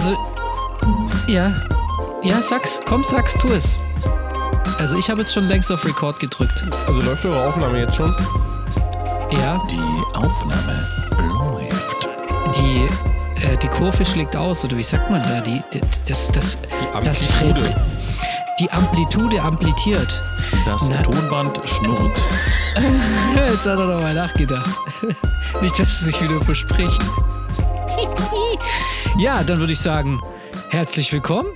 Also, ja. Ja, sag's. Komm, sag's, tu es. Also, ich habe jetzt schon längst auf Record gedrückt. Also läuft eure Aufnahme jetzt schon? Ja, Die Aufnahme läuft. die, äh, die Kurve schlägt aus, oder wie sagt man da? Die, die, das, das, Die das Amplitude. Fre- Die Amplitude amplitiert. Das Na. Tonband schnurrt. Jetzt hat er noch mal nachgedacht. Nicht, dass es sich wieder verspricht. Ja, dann würde ich sagen, herzlich willkommen,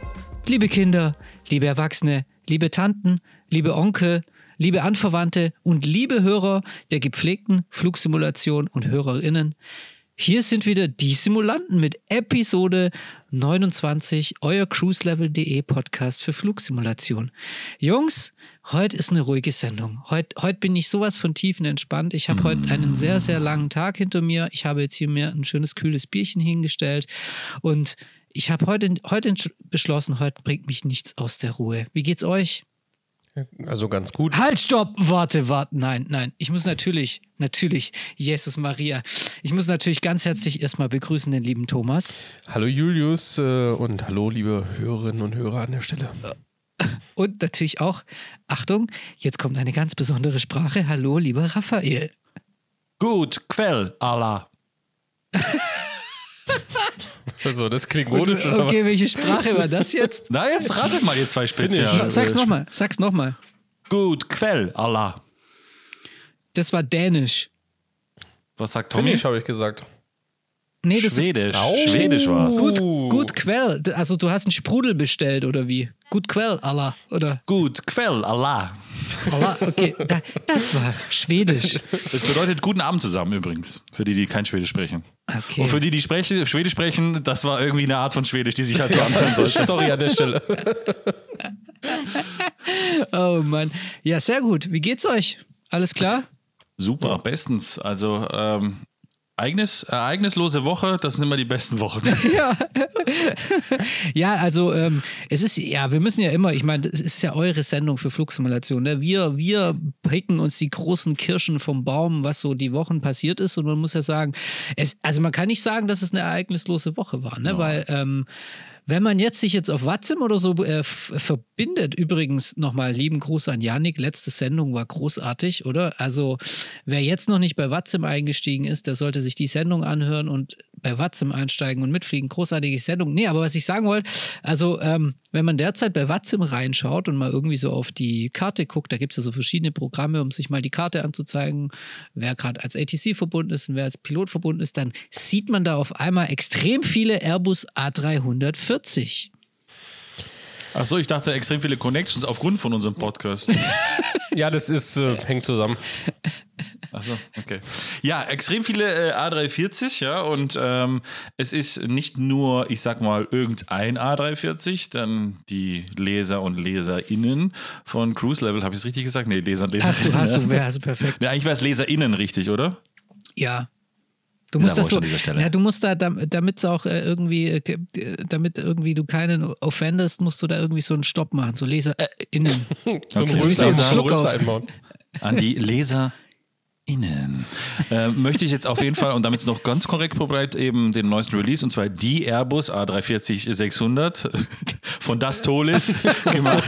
liebe Kinder, liebe Erwachsene, liebe Tanten, liebe Onkel, liebe Anverwandte und liebe Hörer der gepflegten Flugsimulation und Hörerinnen. Hier sind wieder die Simulanten mit Episode 29, euer cruiselevel.de Podcast für Flugsimulation. Jungs, heute ist eine ruhige Sendung. Heute, heute bin ich sowas von tiefenentspannt. Ich habe heute einen sehr, sehr langen Tag hinter mir. Ich habe jetzt hier mir ein schönes, kühles Bierchen hingestellt und ich habe heute, heute beschlossen, heute bringt mich nichts aus der Ruhe. Wie geht's euch? Also ganz gut. Halt, stopp, warte, warte. Nein, nein. Ich muss natürlich, natürlich, Jesus Maria. Ich muss natürlich ganz herzlich erstmal begrüßen den lieben Thomas. Hallo Julius äh, und hallo liebe Hörerinnen und Hörer an der Stelle. Und natürlich auch, Achtung, jetzt kommt eine ganz besondere Sprache. Hallo, lieber Raphael. Gut, Quell, Allah. Also das klingonisch oder Okay, was? welche Sprache war das jetzt? Na, jetzt ratet mal, ihr zwei Spezial. Sag's nochmal, sag's nochmal. Gut, Quell, Allah. Das war Dänisch. Was sagt Tommy? Finnisch habe ich gesagt. Nee, das Schwedisch. Schwedisch war's. Gut, gut Quell. Also du hast einen Sprudel bestellt oder wie? Gut Quell, Allah. Oder? Gut, Quell, Allah. Allah, okay. Da, das war Schwedisch. Das bedeutet guten Abend zusammen übrigens, für die, die kein Schwedisch sprechen. Okay. Und für die, die sprechen, Schwedisch sprechen, das war irgendwie eine Art von Schwedisch, die sich halt so anhören soll. Sorry an der Stelle. Oh Mann. Ja, sehr gut. Wie geht's euch? Alles klar? Super, bestens. Also, ähm, Ereignis, ereignislose Woche, das sind immer die besten Wochen. Ja, also ähm, es ist, ja, wir müssen ja immer, ich meine, es ist ja eure Sendung für Flugsimulation. Ne? Wir, wir picken uns die großen Kirschen vom Baum, was so die Wochen passiert ist. Und man muss ja sagen, es, also man kann nicht sagen, dass es eine ereignislose Woche war, ne? Weil ähm, wenn man jetzt sich jetzt auf WhatsApp oder so äh, verbindet, übrigens nochmal lieben Gruß an Janik, letzte Sendung war großartig, oder? Also wer jetzt noch nicht bei WhatsApp eingestiegen ist, der sollte sich die Sendung anhören und bei WhatsApp einsteigen und mitfliegen. Großartige Sendung. Nee, aber was ich sagen wollte, also ähm, wenn man derzeit bei WhatsApp reinschaut und mal irgendwie so auf die Karte guckt, da gibt es ja so verschiedene Programme, um sich mal die Karte anzuzeigen, wer gerade als ATC verbunden ist und wer als Pilot verbunden ist, dann sieht man da auf einmal extrem viele Airbus A340. Achso, ich dachte extrem viele Connections aufgrund von unserem Podcast. Ja, das ist, äh, hängt zusammen. Achso, okay. Ja, extrem viele äh, A340, ja, und ähm, es ist nicht nur, ich sag mal, irgendein A340, dann die Leser und LeserInnen von Cruise Level, habe ich es richtig gesagt? Nee, Leser und Hast du, LeserInnen. hast du, ja. hast du perfekt. Ja, eigentlich wäre es LeserInnen richtig, oder? Ja. Du musst ja das so, ja, du musst da, damit es auch äh, irgendwie, äh, damit irgendwie du keinen offendest, musst du da irgendwie so einen Stopp machen, so Leser äh, innen. Zum Okay. Rülpser, Schluck Rülpser einbauen. An die LeserInnen. äh, möchte ich jetzt auf jeden Fall, und damit es noch ganz korrekt verbreitet, eben den neuesten Release, und zwar die Airbus A340-600 von Das Tolis, gemacht,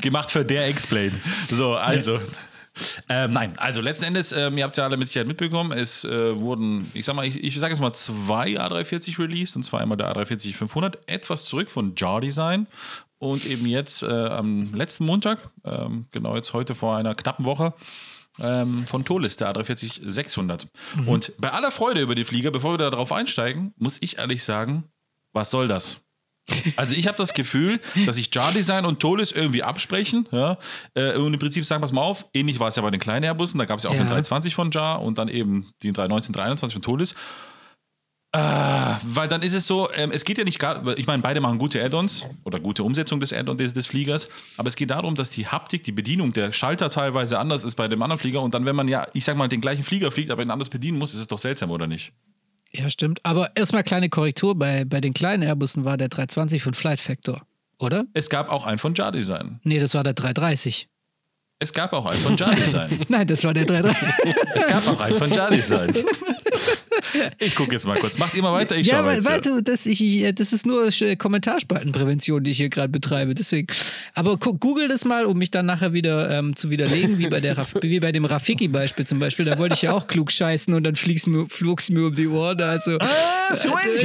gemacht für der Explain. So, also. Ähm, nein, also letzten Endes, ähm, ihr habt es ja alle mit Sicherheit mitbekommen, es äh, wurden, ich sag mal, ich, ich sage jetzt mal zwei A340 released, und zwar einmal der A340-500, etwas zurück von Jar Design und eben jetzt äh, am letzten Montag, ähm, genau jetzt heute vor einer knappen Woche, ähm, von Tolis, der A340-600. Und bei aller Freude über die Flieger, bevor wir da drauf einsteigen, muss ich ehrlich sagen, was soll das? Also ich habe das Gefühl, dass sich Jar Design und Tolis irgendwie absprechen. Ja? Äh, und im Prinzip sagen, pass mal auf, ähnlich war es ja bei den kleinen Airbussen, da gab es ja auch Ja. den 320 von Jar und dann eben den 319, 321 von Tolis. Äh, weil dann ist es so, ähm, es geht ja nicht gar, ich meine, beide machen gute Add-ons oder gute Umsetzung des Add-ons des, des Fliegers, aber es geht darum, dass die Haptik, die Bedienung, der Schalter teilweise anders ist bei dem anderen Flieger und dann, wenn man ja, ich sag mal, den gleichen Flieger fliegt, aber ihn anders bedienen muss, ist es doch seltsam, oder nicht? Ja, stimmt. Aber erstmal kleine Korrektur, bei, bei den kleinen Airbussen war der 320 von Flight Factor, oder? Es gab auch einen von Jar Design. Nee, das war der 330. Es gab auch einen von Jar Design. Nein, das war der 330. es gab auch einen von Jar Design. Ich gucke jetzt mal kurz. Macht immer weiter, ich ja, schaue jetzt. du, das, ich, ich, das ist nur äh, Kommentarspaltenprävention, die ich hier gerade betreibe. Deswegen. Aber gu- google das mal, um mich dann nachher wieder ähm, zu widerlegen, wie bei, der Raf wie bei dem Rafiki-Beispiel zum Beispiel. Da wollte ich ja auch klug scheißen und dann flieg's mir, flug's mir um die Ohren. Also, Ah, switch,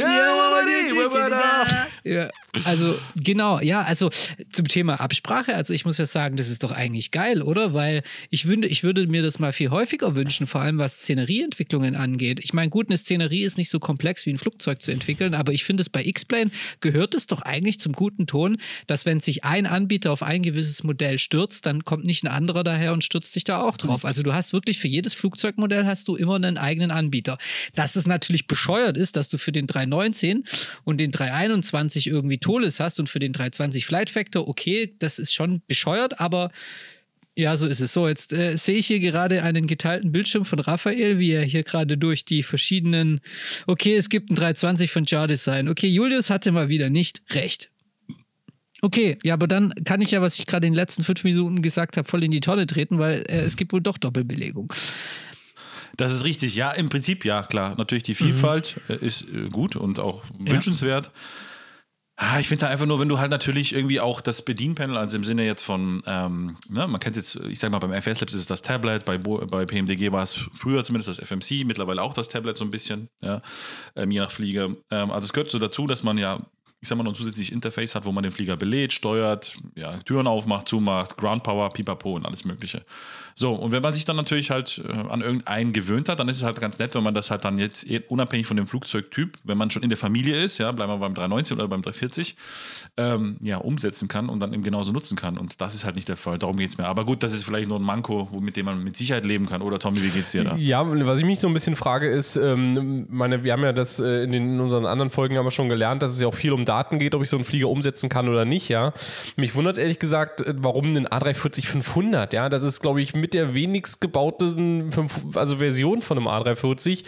ja, also genau, ja, also zum Thema Absprache, also ich muss ja sagen, das ist doch eigentlich geil, oder? Weil ich würde, ich würde mir das mal viel häufiger wünschen, vor allem was Szenerieentwicklungen angeht. Ich meine, gut, eine Szenerie ist nicht so komplex wie ein Flugzeug zu entwickeln, aber ich finde es bei X-Plane gehört es doch eigentlich zum guten Ton, dass wenn sich ein Anbieter auf ein gewisses Modell stürzt, dann kommt nicht ein anderer daher und stürzt sich da auch drauf. Also du hast wirklich für jedes Flugzeugmodell hast du immer einen eigenen Anbieter. Dass es natürlich bescheuert ist, dass du für den 319 und den 321 irgendwie Tolis hast und für den 320 Flight Factor, okay, das ist schon bescheuert, aber ja, so ist es. So, jetzt äh, sehe ich hier gerade einen geteilten Bildschirm von Raphael, wie er hier gerade durch die verschiedenen. Okay, es gibt einen 320 von Jar Design. Okay, Julius hatte mal wieder nicht recht. Okay, ja, aber dann kann ich ja, was ich gerade in den letzten fünf Minuten gesagt habe, voll in die Tonne treten, weil äh, es gibt wohl doch Doppelbelegung. Das ist richtig. Ja, im Prinzip ja, klar. Natürlich die Vielfalt äh, ist äh, gut und auch wünschenswert. Ah, Ich finde da einfach nur, wenn du halt natürlich irgendwie auch das Bedienpanel, also im Sinne jetzt von, ähm, ne, man kennt es jetzt, ich sag mal, beim FS Labs ist es das Tablet, bei, Bo bei PMDG war es früher zumindest das FMC, mittlerweile auch das Tablet so ein bisschen, ja, ähm, je nach Flieger. Ähm, also es gehört so dazu, dass man ja, ich sag mal, noch ein zusätzliches Interface hat, wo man den Flieger belädt, steuert, ja, Türen aufmacht, zumacht, Ground Power, Pipapo und alles Mögliche. So, und wenn man sich dann natürlich halt äh, an irgendeinen gewöhnt hat, dann ist es halt ganz nett, wenn man das halt dann jetzt eh unabhängig von dem Flugzeugtyp, wenn man schon in der Familie ist, ja, bleiben wir beim 390 oder beim 340, ähm, ja, umsetzen kann und dann eben genauso nutzen kann. Und das ist halt nicht der Fall. Darum geht es mir. Aber gut, das ist vielleicht nur ein Manko, mit dem man mit Sicherheit leben kann. Oder Tommy, wie geht's dir da? Ja, was ich mich so ein bisschen frage, ist, ähm, meine, wir haben ja das äh, in, den, in unseren anderen Folgen haben wir schon gelernt, dass es ja auch viel um Daten geht, ob ich so einen Flieger umsetzen kann oder nicht, ja. Mich wundert ehrlich gesagt, äh, warum ein A340-500, ja. Das ist, glaube ich, mit mit der wenigst gebauten 5, also Version von einem A340.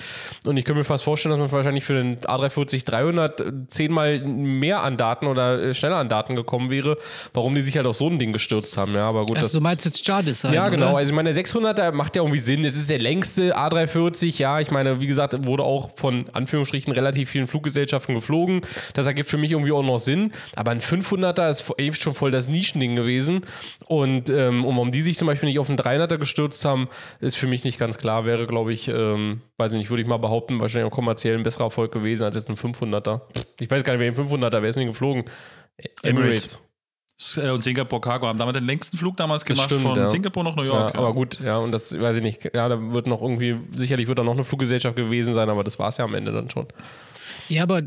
Und ich könnte mir fast vorstellen, dass man wahrscheinlich für den A340 300 zehnmal mehr an Daten oder äh, schneller an Daten gekommen wäre, warum die sich halt auf so ein Ding gestürzt haben. Ja, aber gut. Also, das, du meinst jetzt Char Ja, genau. Oder? Also, ich meine, der 600er äh, macht ja irgendwie Sinn. Es ist der längste A340. Ja, ich meine, wie gesagt, wurde auch von Anführungsstrichen relativ vielen Fluggesellschaften geflogen. Das ergibt für mich irgendwie auch noch Sinn. Aber ein 500er ist eben eh schon voll das Nischending gewesen. Und ähm, um die sich zum Beispiel nicht auf ein 300er Werte gestürzt haben, ist für mich nicht ganz klar. Wäre, glaube ich, ähm, weiß nicht, würde ich mal behaupten, wahrscheinlich auch kommerziell ein besserer Erfolg gewesen als jetzt ein 500er. Ich weiß gar nicht, wer ein 500er, wer ist denn geflogen? E- Emirates. Emirates. Äh, und Singapur Cargo haben damit den längsten Flug damals gemacht stimmt, von ja. Singapur nach New York. Ja, ja. Aber gut, ja, und das weiß ich nicht. Ja, da wird noch irgendwie, sicherlich wird da noch eine Fluggesellschaft gewesen sein, aber das war es ja am Ende dann schon. Ja, aber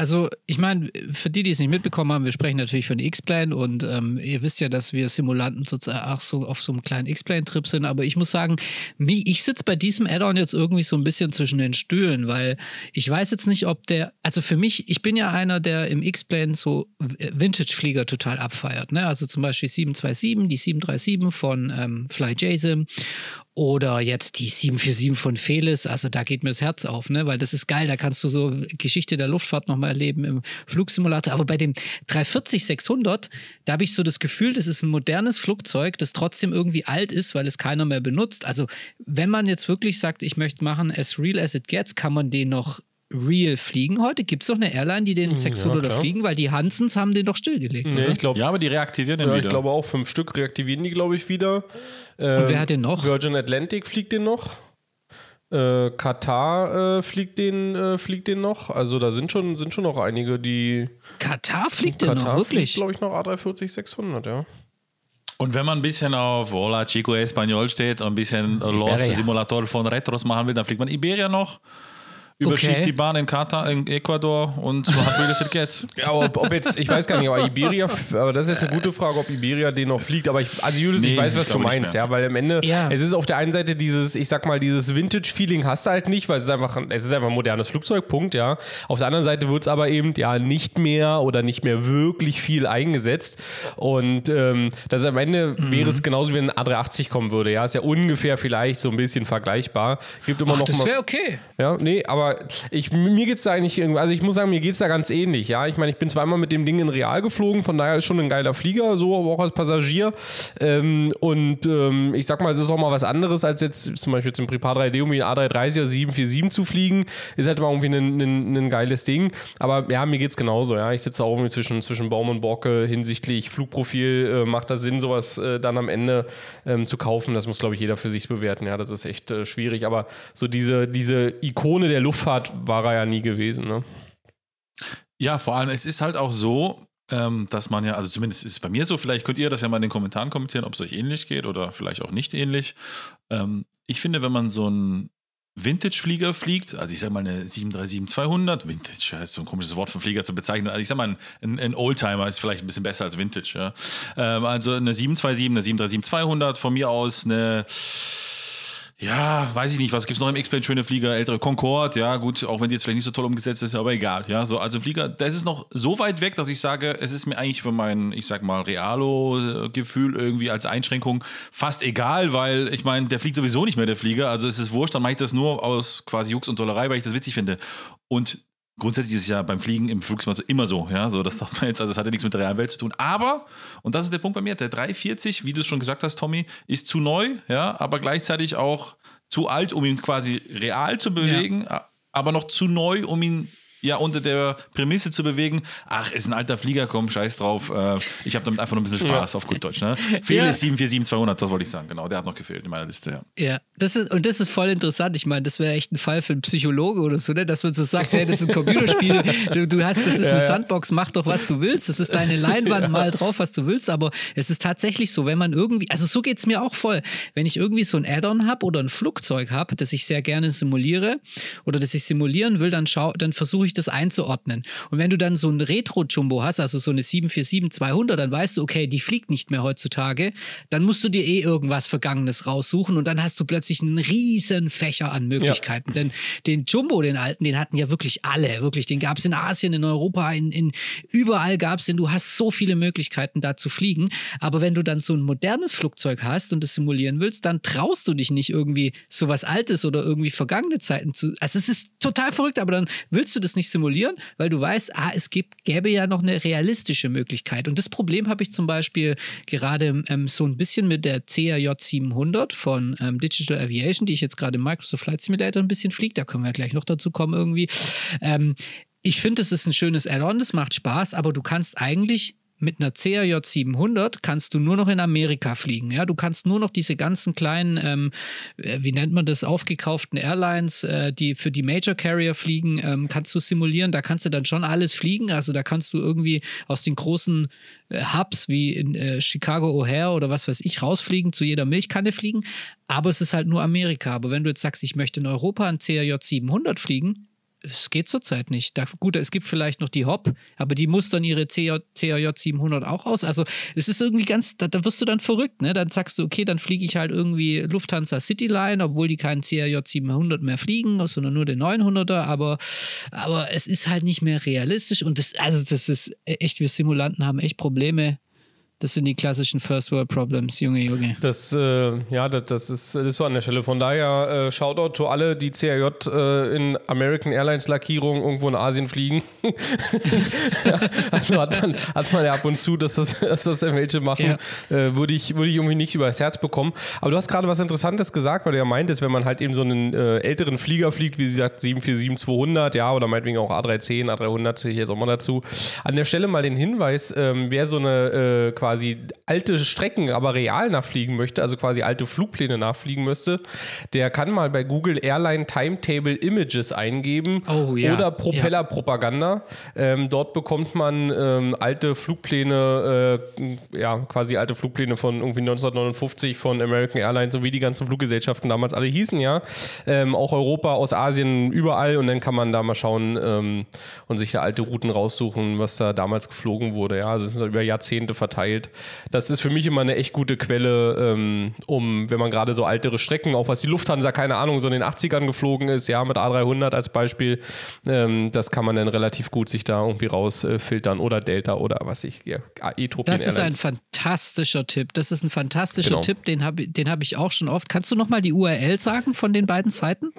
also ich meine, für die, die es nicht mitbekommen haben, wir sprechen natürlich von X-Plane und ähm, ihr wisst ja, dass wir Simulanten sozusagen auch so auf so einem kleinen X-Plane-Trip sind, aber ich muss sagen, mich, ich sitze bei diesem Add-on jetzt irgendwie so ein bisschen zwischen den Stühlen, weil ich weiß jetzt nicht, ob der, also für mich, ich bin ja einer, der im X-Plane so Vintage-Flieger total abfeiert, ne? also zum Beispiel 727, die 737 von ähm, Fly JSIM oder jetzt die 747 von Felis, also da geht mir das Herz auf, ne? weil das ist geil, da kannst du so Geschichte der Luftfahrt nochmal erleben im Flugsimulator. Aber bei dem 340-600, da habe ich so das Gefühl, das ist ein modernes Flugzeug, das trotzdem irgendwie alt ist, weil es keiner mehr benutzt. Also wenn man jetzt wirklich sagt, ich möchte machen as real as it gets, kann man den noch real fliegen heute? Gibt es noch eine Airline, die den 600er klar. fliegen? Weil die Hansens haben den doch stillgelegt, Nee, oder? ich glaube, Ja, aber die reaktivieren den ja, wieder. ich glaube auch fünf Stück reaktivieren die, glaube ich, wieder. Und wer hat den noch? Virgin Atlantic fliegt den noch. Äh, Katar äh, fliegt, den, äh, fliegt den noch. Also da sind schon, sind schon noch einige, die. Katar fliegt Katar noch, wirklich? glaube ich, noch A340 600, ja. Und wenn man ein bisschen auf Hola Chico Español steht und ein bisschen Los. Simulator von Retros machen will, dann fliegt man Iberia noch, überschießt Okay. die Bahn in Katar, in Ecuador und so hat Real as it gets. Ja, ob, ob jetzt, ich weiß gar nicht, aber Iberia, aber das ist jetzt eine gute Frage, ob Iberia den noch fliegt. Aber ich, also Julius, Nee, ich weiß, was ich du meinst, ja, weil am Ende, Ja. es ist auf der einen Seite dieses, ich sag mal, dieses Vintage-Feeling hast du halt nicht, weil es ist einfach, es ist einfach ein modernes Flugzeug, Punkt, ja. Auf der anderen Seite wird es aber eben, ja, nicht mehr oder nicht mehr wirklich viel eingesetzt. Und ähm, das am Ende Mhm. wäre es genauso, wie wenn ein A380 kommen würde, ja. Ist ja ungefähr vielleicht so ein bisschen vergleichbar. Gibt immer Ach, noch das wäre okay. ja, nee, aber ich, mir geht es da eigentlich irgendwie, also ich muss sagen, mir geht es da ganz ähnlich, ja. Ich meine, ich bin zweimal mit dem Ding in Real geflogen, von daher ist schon ein geiler Flieger, so aber auch als Passagier. Ähm, und ähm, ich sag mal, es ist auch mal was anderes, als jetzt zum Beispiel zum Prepar 3D irgendwie ein A330 oder 747 zu fliegen. Ist halt mal irgendwie ein, ein, ein geiles Ding. Aber ja, mir geht es genauso, ja. Ich sitze auch irgendwie zwischen, zwischen Baum und Borke hinsichtlich Flugprofil. Äh, macht das Sinn, sowas äh, dann am Ende ähm, zu kaufen? Das muss, glaube ich, jeder für sich bewerten. Ja, das ist echt äh, schwierig. Aber so diese, diese Ikone der Luftfahrt war er ja nie gewesen. Ne? Ja, vor allem, es ist halt auch so, ähm, dass man ja, also zumindest ist es bei mir so, vielleicht könnt ihr das ja mal in den Kommentaren kommentieren, ob es euch ähnlich geht oder vielleicht auch nicht ähnlich. Ähm, ich finde, wenn man so einen Vintage-Flieger fliegt, also ich sag mal eine 737-200, Vintage heißt so ein komisches Wort von Flieger zu bezeichnen, also ich sag mal ein, ein Oldtimer ist vielleicht ein bisschen besser als Vintage, ja. Ähm, also eine 727, eine 737-200, von mir aus eine ja, weiß ich nicht, was gibt es noch im X-Plane? Schöne Flieger, ältere Concorde, ja, gut, auch wenn die jetzt vielleicht nicht so toll umgesetzt ist, aber egal, ja, so, also Flieger, das ist noch so weit weg, dass ich sage, es ist mir eigentlich für mein, ich sag mal, Realo-Gefühl irgendwie als Einschränkung fast egal, weil ich meine, der fliegt sowieso nicht mehr, der Flieger, also es ist wurscht, dann mache ich das nur aus quasi Jux und Tollerei, weil ich das witzig finde. Und grundsätzlich ist es ja beim Fliegen im Flugsimulator immer so, ja, so das darf man jetzt, also das hat ja nichts mit der realen Welt zu tun. Aber, und das ist der Punkt bei mir, der 340, wie du es schon gesagt hast, Tommy, ist zu neu, ja, aber gleichzeitig auch zu alt, um ihn quasi real zu bewegen, ja. aber noch zu neu, um ihn ja unter der Prämisse zu bewegen, ach, ist ein alter Flieger, komm, scheiß drauf, äh, ich habe damit einfach nur ein bisschen Spaß, ja. auf gut Deutsch. Ne? Fehl ja. ist 747-200, das wollte ich sagen, genau, der hat noch gefehlt in meiner Liste, ja. Ja, das ist, und das ist voll interessant, ich meine, das wäre echt ein Fall für einen Psychologe oder so, ne? dass man so sagt, hey, das ist ein Computerspiel, du, du hast, das ist eine Sandbox, mach doch, was du willst, das ist deine Leinwand, mal drauf, was du willst, aber es ist tatsächlich so, wenn man irgendwie, also so geht es mir auch voll, wenn ich irgendwie so ein Add-on habe oder ein Flugzeug habe, das ich sehr gerne simuliere oder das ich simulieren will, dann, dann versuche ich das einzuordnen. Und wenn du dann so ein Retro-Jumbo hast, also so eine 747-200, dann weißt du, okay, die fliegt nicht mehr heutzutage, dann musst du dir eh irgendwas Vergangenes raussuchen und dann hast du plötzlich einen riesen Fächer an Möglichkeiten. Ja. Denn den Jumbo, den alten, den hatten ja wirklich alle, wirklich. Den gab es in Asien, in Europa, in, in überall gab es den. Du hast so viele Möglichkeiten, da zu fliegen. Aber wenn du dann so ein modernes Flugzeug hast und das simulieren willst, dann traust du dich nicht irgendwie so was Altes oder irgendwie vergangene Zeiten zu. Also es ist total verrückt, aber dann willst du das nicht simulieren, weil du weißt, ah, es gibt, gäbe ja noch eine realistische Möglichkeit. Und das Problem habe ich zum Beispiel gerade ähm, so ein bisschen mit der CAJ 700 von ähm, Digital Aviation, die ich jetzt gerade im Microsoft Flight Simulator ein bisschen fliege. Da können wir gleich noch dazu kommen irgendwie. Ähm, ich finde, es ist ein schönes Add-on, das macht Spaß, aber du kannst eigentlich mit einer CRJ 700 kannst du nur noch in Amerika fliegen. Ja, du kannst nur noch diese ganzen kleinen, ähm, äh, wie nennt man das, aufgekauften Airlines, äh, die für die Major Carrier fliegen, ähm, kannst du simulieren. Da kannst du dann schon alles fliegen. Also da kannst du irgendwie aus den großen äh, Hubs wie in äh, Chicago O'Hare oder was weiß ich rausfliegen, zu jeder Milchkanne fliegen. Aber es ist halt nur Amerika. Aber wenn du jetzt sagst, ich möchte in Europa ein CRJ 700 fliegen, es geht zurzeit nicht. Da, gut, es gibt vielleicht noch die Hop, aber die muss dann ihre CAJ 700 auch aus. Also es ist irgendwie ganz, da, da, wirst du dann verrückt, ne? Dann sagst du, okay, dann fliege ich halt irgendwie Lufthansa Cityline, obwohl die keinen CAJ 700 mehr fliegen, sondern nur den 900er, aber, aber es ist halt nicht mehr realistisch und das, also das ist echt, wir Simulanten haben echt Probleme, das sind die klassischen First World Problems, Junge, Junge. Das, äh, ja, das, das, ist, das ist so an der Stelle. Von daher äh, Shoutout to alle, die CRJ äh, in American Airlines Lackierung irgendwo in Asien fliegen. also hat man, hat man ja ab und zu, dass das, dass das welche machen, ja. äh, würde ich, würd ich irgendwie nicht übers Herz bekommen. Aber du hast gerade was Interessantes gesagt, weil du ja meintest, wenn man halt eben so einen äh, älteren Flieger fliegt, wie sie sagt 747-200, ja, oder meinetwegen auch A310, A300, sehe ich jetzt auch mal dazu. An der Stelle mal den Hinweis, ähm, wer so eine äh, quasi quasi alte Strecken aber real nachfliegen möchte, also quasi alte Flugpläne nachfliegen müsste, der kann mal bei Google Airline Timetable Images eingeben oh, ja. oder Propellerpropaganda. Ja. Ähm, dort bekommt man ähm, alte Flugpläne, äh, ja, quasi alte Flugpläne von irgendwie 1959 von American Airlines, so wie die ganzen Fluggesellschaften damals alle hießen, ja. Ähm, auch Europa, aus Asien, überall und dann kann man da mal schauen ähm, und sich da alte Routen raussuchen, was da damals geflogen wurde, ja. Also es ist über Jahrzehnte verteilt Welt. Das ist für mich immer eine echt gute Quelle, ähm, um, wenn man gerade so ältere Strecken, auch was die Lufthansa, keine Ahnung, so in den 80ern geflogen ist, ja, mit A300 als Beispiel, ähm, das kann man dann relativ gut sich da irgendwie rausfiltern äh, oder Delta oder was ich, ja, Ethiopian Das ist Airlines. ein fantastischer Tipp. Das ist ein fantastischer genau. Tipp, den habe den hab ich auch schon oft. Kannst du nochmal die URL sagen von den beiden Seiten?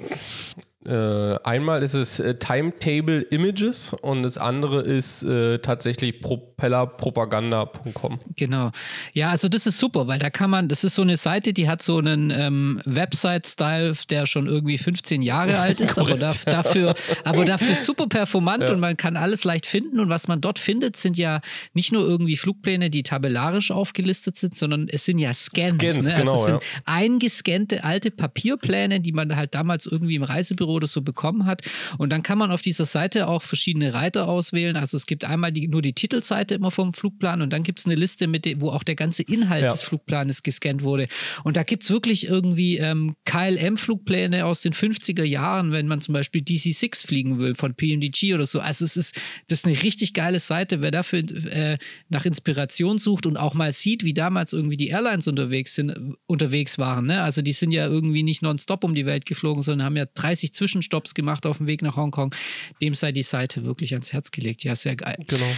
Äh, einmal ist es äh, Timetable Images und das andere ist äh, tatsächlich propellerpropaganda.com. Genau. Ja, also das ist super, weil da kann man, das ist so eine Seite, die hat so einen ähm, Website-Style, der schon irgendwie 15 Jahre alt ist, aber da, dafür, aber dafür super performant ja. und man kann alles leicht finden. Und was man dort findet, sind ja nicht nur irgendwie Flugpläne, die tabellarisch aufgelistet sind, sondern es sind ja Scans. Scans ne? also genau, es sind ja. eingescannte alte Papierpläne, die man halt damals irgendwie im Reisebüro oder so bekommen hat. Und dann kann man auf dieser Seite auch verschiedene Reiter auswählen. Also es gibt einmal die, nur die Titelseite immer vom Flugplan und dann gibt es eine Liste, mit dem, wo auch der ganze Inhalt ja. des Flugplanes gescannt wurde. Und da gibt es wirklich irgendwie ähm, KLM-Flugpläne aus den 50er Jahren, wenn man zum Beispiel DC-6 fliegen will von PMDG oder so. Also es ist, das ist eine richtig geile Seite. Wer dafür äh, nach Inspiration sucht und auch mal sieht, wie damals irgendwie die Airlines unterwegs sind, unterwegs waren. Ne? Also die sind ja irgendwie nicht nonstop um die Welt geflogen, sondern haben ja 30 Zwischenstopps gemacht auf dem Weg nach Hongkong. Dem sei die Seite wirklich ans Herz gelegt. Ja, sehr geil. Genau.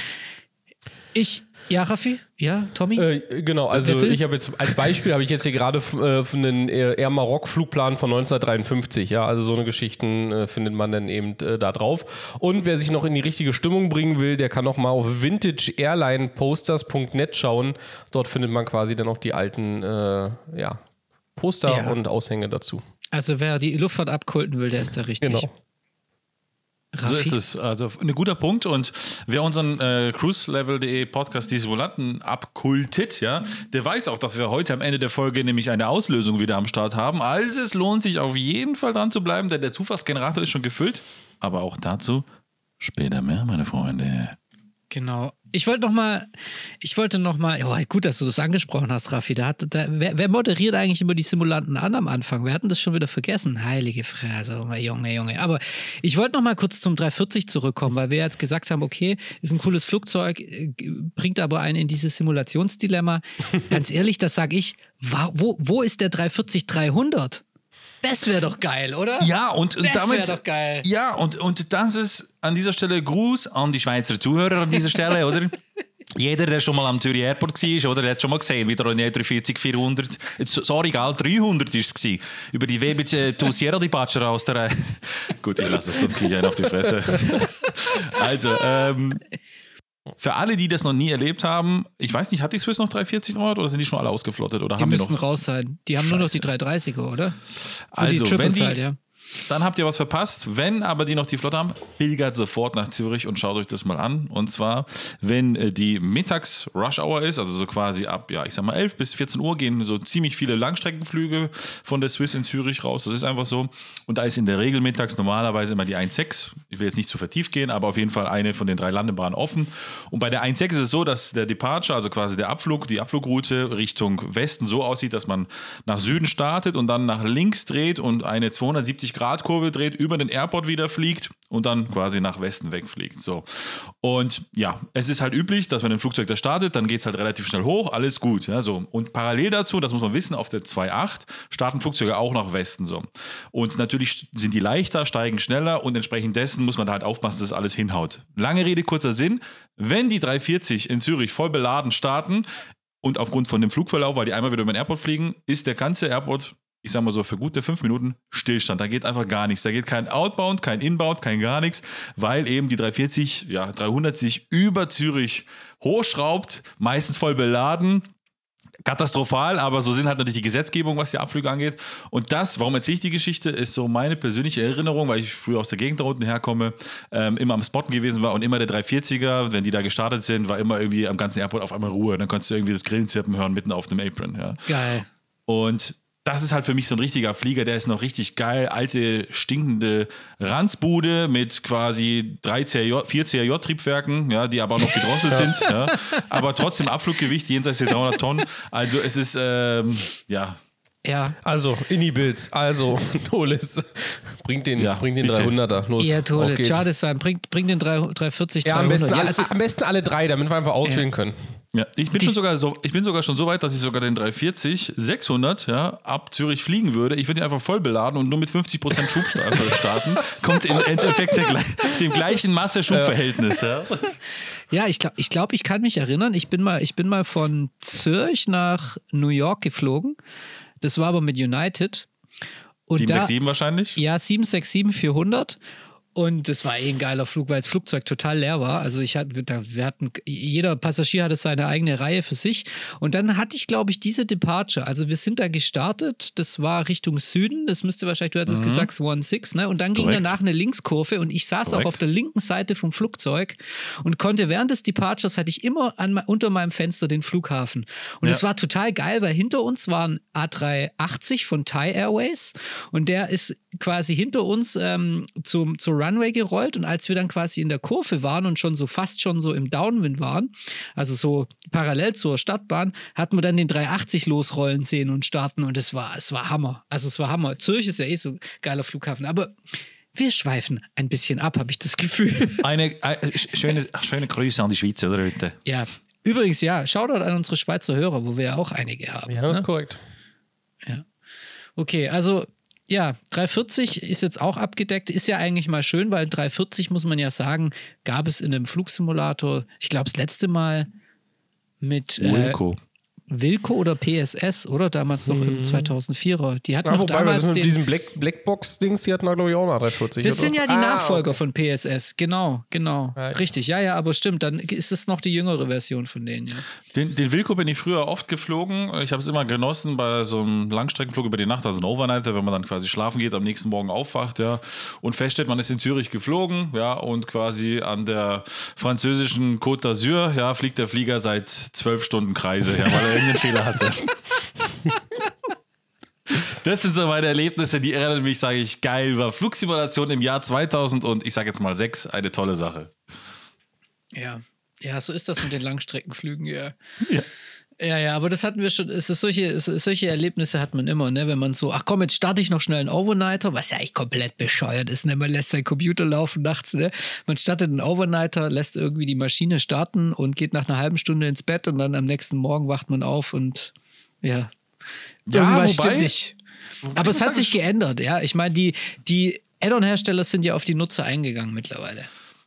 Ich, ja, Raffi? Ja, Tommy? Äh, genau, also ich habe jetzt als Beispiel habe ich jetzt hier gerade äh, einen Air Maroc Flugplan von 1953, ja, also so eine Geschichten äh, findet man dann eben äh, da drauf. Und wer sich noch in die richtige Stimmung bringen will, der kann noch mal auf vintageairlineposters.net schauen. Dort findet man quasi dann auch die alten äh, ja, Poster ja. und Aushänge dazu. Also wer die Luftfahrt abkulten will, der ist da richtig. Genau. Raffi? So ist es. Also ein guter Punkt. Und wer unseren äh, cruiselevel.de Podcast Die Simulanten abkultet, ja, der weiß auch, dass wir heute am Ende der Folge nämlich eine Auslösung wieder am Start haben. Also es lohnt sich auf jeden Fall dran zu bleiben, denn der Zufallsgenerator ist schon gefüllt. Aber auch dazu später mehr, meine Freunde. Genau. Ich wollte noch mal, ich wollte noch mal, oh, gut, dass du das angesprochen hast, Raffi. Da hat, da, wer, wer, moderiert eigentlich immer die Simulanten an am Anfang? Wir hatten das schon wieder vergessen. Heilige Fresse, oh, Junge, Junge. Aber ich wollte noch mal kurz zum 340 zurückkommen, weil wir jetzt gesagt haben, okay, ist ein cooles Flugzeug, äh, bringt aber einen in dieses Simulationsdilemma. Ganz ehrlich, das sage ich. Wo, wo ist der 340-300? Das wäre doch geil, oder? Ja, und, und das damit. Das wäre doch geil. Ja, und, und das ist an dieser Stelle Gruß an die Schweizer Zuhörer an dieser Stelle, oder? Jeder, der schon mal am Zürich Airport war, oder, der hat schon mal gesehen, wie der René 340 400, sorry, egal, 300 war es. Über die WBC Tu Sierra di Baccia aus der. Gut, ich lasse das, sonst kriege ich einen auf die Fresse. also, ähm, für alle, die das noch nie erlebt haben, ich weiß nicht, hat die Swiss noch 340 drauf oder sind die schon alle ausgeflottet? Oder die haben müssen noch? raus sein. Die haben Scheiße. nur noch die 330er, oder? Und also, die wenn die, ja dann habt ihr was verpasst. Wenn aber die noch die Flotte haben, pilgert sofort nach Zürich und schaut euch das mal an. Und zwar, wenn äh, die Mittags-Rush-Hour ist, also so quasi ab, ja, ich sag mal 11 bis 14 Uhr gehen so ziemlich viele Langstreckenflüge von der Swiss in Zürich raus. Das ist einfach so. Und da ist in der Regel mittags normalerweise immer die 1.6. Ich will jetzt nicht zu vertieft gehen, aber auf jeden Fall eine von den drei Landebahnen offen. Und bei der 1.6 ist es so, dass der Departure, also quasi der Abflug, die Abflugroute Richtung Westen so aussieht, dass man nach Süden startet und dann nach links dreht und eine 270 Grad Gradkurve dreht, über den Airport wieder fliegt und dann quasi nach Westen wegfliegt. So. Und ja, es ist halt üblich, dass wenn ein Flugzeug da startet, dann geht es halt relativ schnell hoch, alles gut. Ja, so. Und parallel dazu, das muss man wissen, auf der 2.8 starten Flugzeuge auch nach Westen. So. Und natürlich sind die leichter, steigen schneller und entsprechend dessen muss man da halt aufpassen, dass das alles hinhaut. Lange Rede, kurzer Sinn. Wenn die 340 in Zürich voll beladen starten, und aufgrund von dem Flugverlauf, weil die einmal wieder über den Airport fliegen, ist der ganze Airport ich sag mal so, für gute fünf Minuten Stillstand. Da geht einfach gar nichts. Da geht kein Outbound, kein Inbound, kein gar nichts, weil eben die 340, ja, 300 sich über Zürich hochschraubt, meistens voll beladen. Katastrophal, aber so sind halt natürlich die Gesetzgebung, was die Abflüge angeht. Und das, warum erzähle ich die Geschichte, ist so meine persönliche Erinnerung, weil ich früher aus der Gegend da unten herkomme, ähm, immer am Spotten gewesen war und immer der 340er, wenn die da gestartet sind, war immer irgendwie am ganzen Airport auf einmal Ruhe. Dann konntest du irgendwie das Grillenzirpen hören mitten auf dem Apron. Ja. Geil. Und das ist halt für mich so ein richtiger Flieger, der ist noch richtig geil. Alte, stinkende Ranzbude mit quasi drei CRJ, vier CRJ-Triebwerken, ja, die aber noch gedrosselt sind. Ja. Aber trotzdem Abfluggewicht jenseits der 300 Tonnen. Also es ist, ähm, ja. Ja. Also, Inibils, also, Tolis, bringt den, ja, bring den 300er. Los, ja, Tolis, schade sein, bringt bring den 340, ja, 300. Am besten, ja, also, am besten alle drei, damit wir einfach auswählen ja. können. Ja, ich bin, schon sogar so, ich bin sogar schon so weit, dass ich sogar den 340 600 ja, ab Zürich fliegen würde. Ich würde ihn einfach voll beladen und nur mit 50% Schub starten. Kommt im Endeffekt der, dem gleichen Masse-Schubverhältnis. Ja. ja, ich glaube, ich, glaub, ich kann mich erinnern. Ich bin, mal, ich bin mal von Zürich nach New York geflogen. Das war aber mit United. Und da- 767 wahrscheinlich? Ja, 767-400. Und das war eh ein geiler Flug, weil das Flugzeug total leer war. Also ich hatte, wir hatten, jeder Passagier hatte seine eigene Reihe für sich. Und dann hatte ich, glaube ich, diese Departure. Also wir sind da gestartet. Das war Richtung Süden. Das müsste wahrscheinlich, du hattest gesagt, One Six, ne? Und dann ging Korrekt. danach eine Linkskurve und ich saß Korrekt. auch auf der linken Seite vom Flugzeug und konnte während des Departures hatte ich immer an, unter meinem Fenster den Flughafen. Und Ja. es war total geil, weil hinter uns war ein A380 von Thai Airways und der ist quasi hinter uns ähm, zum, zur Runway gerollt und als wir dann quasi in der Kurve waren und schon so fast schon so im Downwind waren, also so parallel zur Stadtbahn, hatten wir dann den 380 losrollen sehen und starten und es war, es war Hammer. Also es war Hammer. Zürich ist ja eh so ein geiler Flughafen, aber wir schweifen ein bisschen ab, habe ich das Gefühl. Eine äh, sch- schöne, schöne Grüße an die Schweiz, oder bitte? ja. Übrigens, ja, Shoutout an unsere Schweizer Hörer, wo wir ja auch einige haben. Ja, das ist ne? korrekt. Ja. Okay, also ja, 340 ist jetzt auch abgedeckt. Ist ja eigentlich mal schön, weil 340 muss man ja sagen, gab es in einem Flugsimulator, ich glaube, das letzte Mal mit äh, Wilco. Oder PSS, oder? Damals noch im 2004er. Die hatten Ja, noch wobei, damals mit den. diesem Black, Blackbox-Dings, die hatten wir, glaube ich, auch noch 340. Das oder? sind ja die Ah, Nachfolger okay. von PSS, genau, genau. Ja, ja. Richtig, ja, ja, aber stimmt, dann ist es noch die jüngere Version von denen, ja. Den, den Wilco bin ich früher oft geflogen. Ich habe es immer genossen bei so einem Langstreckenflug über die Nacht, also ein Overnighter, wenn man dann quasi schlafen geht, am nächsten Morgen aufwacht, ja, und feststellt, man ist in Zürich geflogen, ja, und quasi an der französischen Côte d'Azur, ja, fliegt der Flieger seit zwölf Stunden Kreise, ja, weil er irgendeinen Fehler hatte. Das sind so meine Erlebnisse, die erinnern mich, sage ich, geil, war Flugsimulation im Jahr 2000 und ich sage jetzt mal sechs, eine tolle Sache. Ja. Ja, so ist das mit den Langstreckenflügen, ja. Ja. Ja, ja, aber das hatten wir schon, es ist solche, es solche Erlebnisse hat man immer, ne? Wenn man so, ach komm, jetzt starte ich noch schnell einen Overnighter, was ja eigentlich komplett bescheuert ist, ne? Man lässt seinen Computer laufen nachts, ne? Man startet einen Overnighter, lässt irgendwie die Maschine starten und geht nach einer halben Stunde ins Bett und dann am nächsten Morgen wacht man auf und ja. Ja, irgendwas wobei- stimmt nicht. Aber es hat sich geändert, ja. Ich meine, die, die Add-on-Hersteller sind ja auf die Nutzer eingegangen mittlerweile.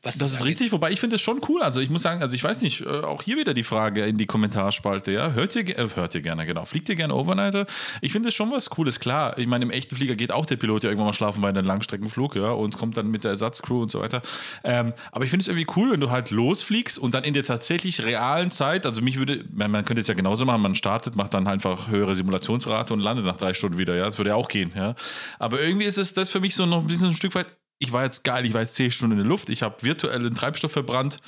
Was Das ist angeht. richtig, wobei ich finde es schon cool. Also ich muss sagen, also ich weiß nicht, äh, auch hier wieder die Frage in die Kommentarspalte, ja. Hört ihr, äh, hört ihr gerne, genau. Fliegt ihr gerne Overnighter? Ich finde es schon was Cooles, klar. Ich meine, im echten Flieger geht auch der Pilot ja irgendwann mal schlafen bei einem Langstreckenflug, ja, und kommt dann mit der Ersatzcrew und so weiter. Ähm, aber ich finde es irgendwie cool, wenn du halt losfliegst und dann in der tatsächlich realen Zeit, also mich würde, man, man könnte es ja genauso machen, man startet, macht dann einfach höhere Simulationsrate und landet nach drei Stunden wieder, ja. Das würde ja auch gehen, ja. Aber irgendwie ist es das für mich so noch ein bisschen ein Stück weit ich war jetzt geil, ich war jetzt 10 Stunden in der Luft, ich habe virtuellen Treibstoff verbrannt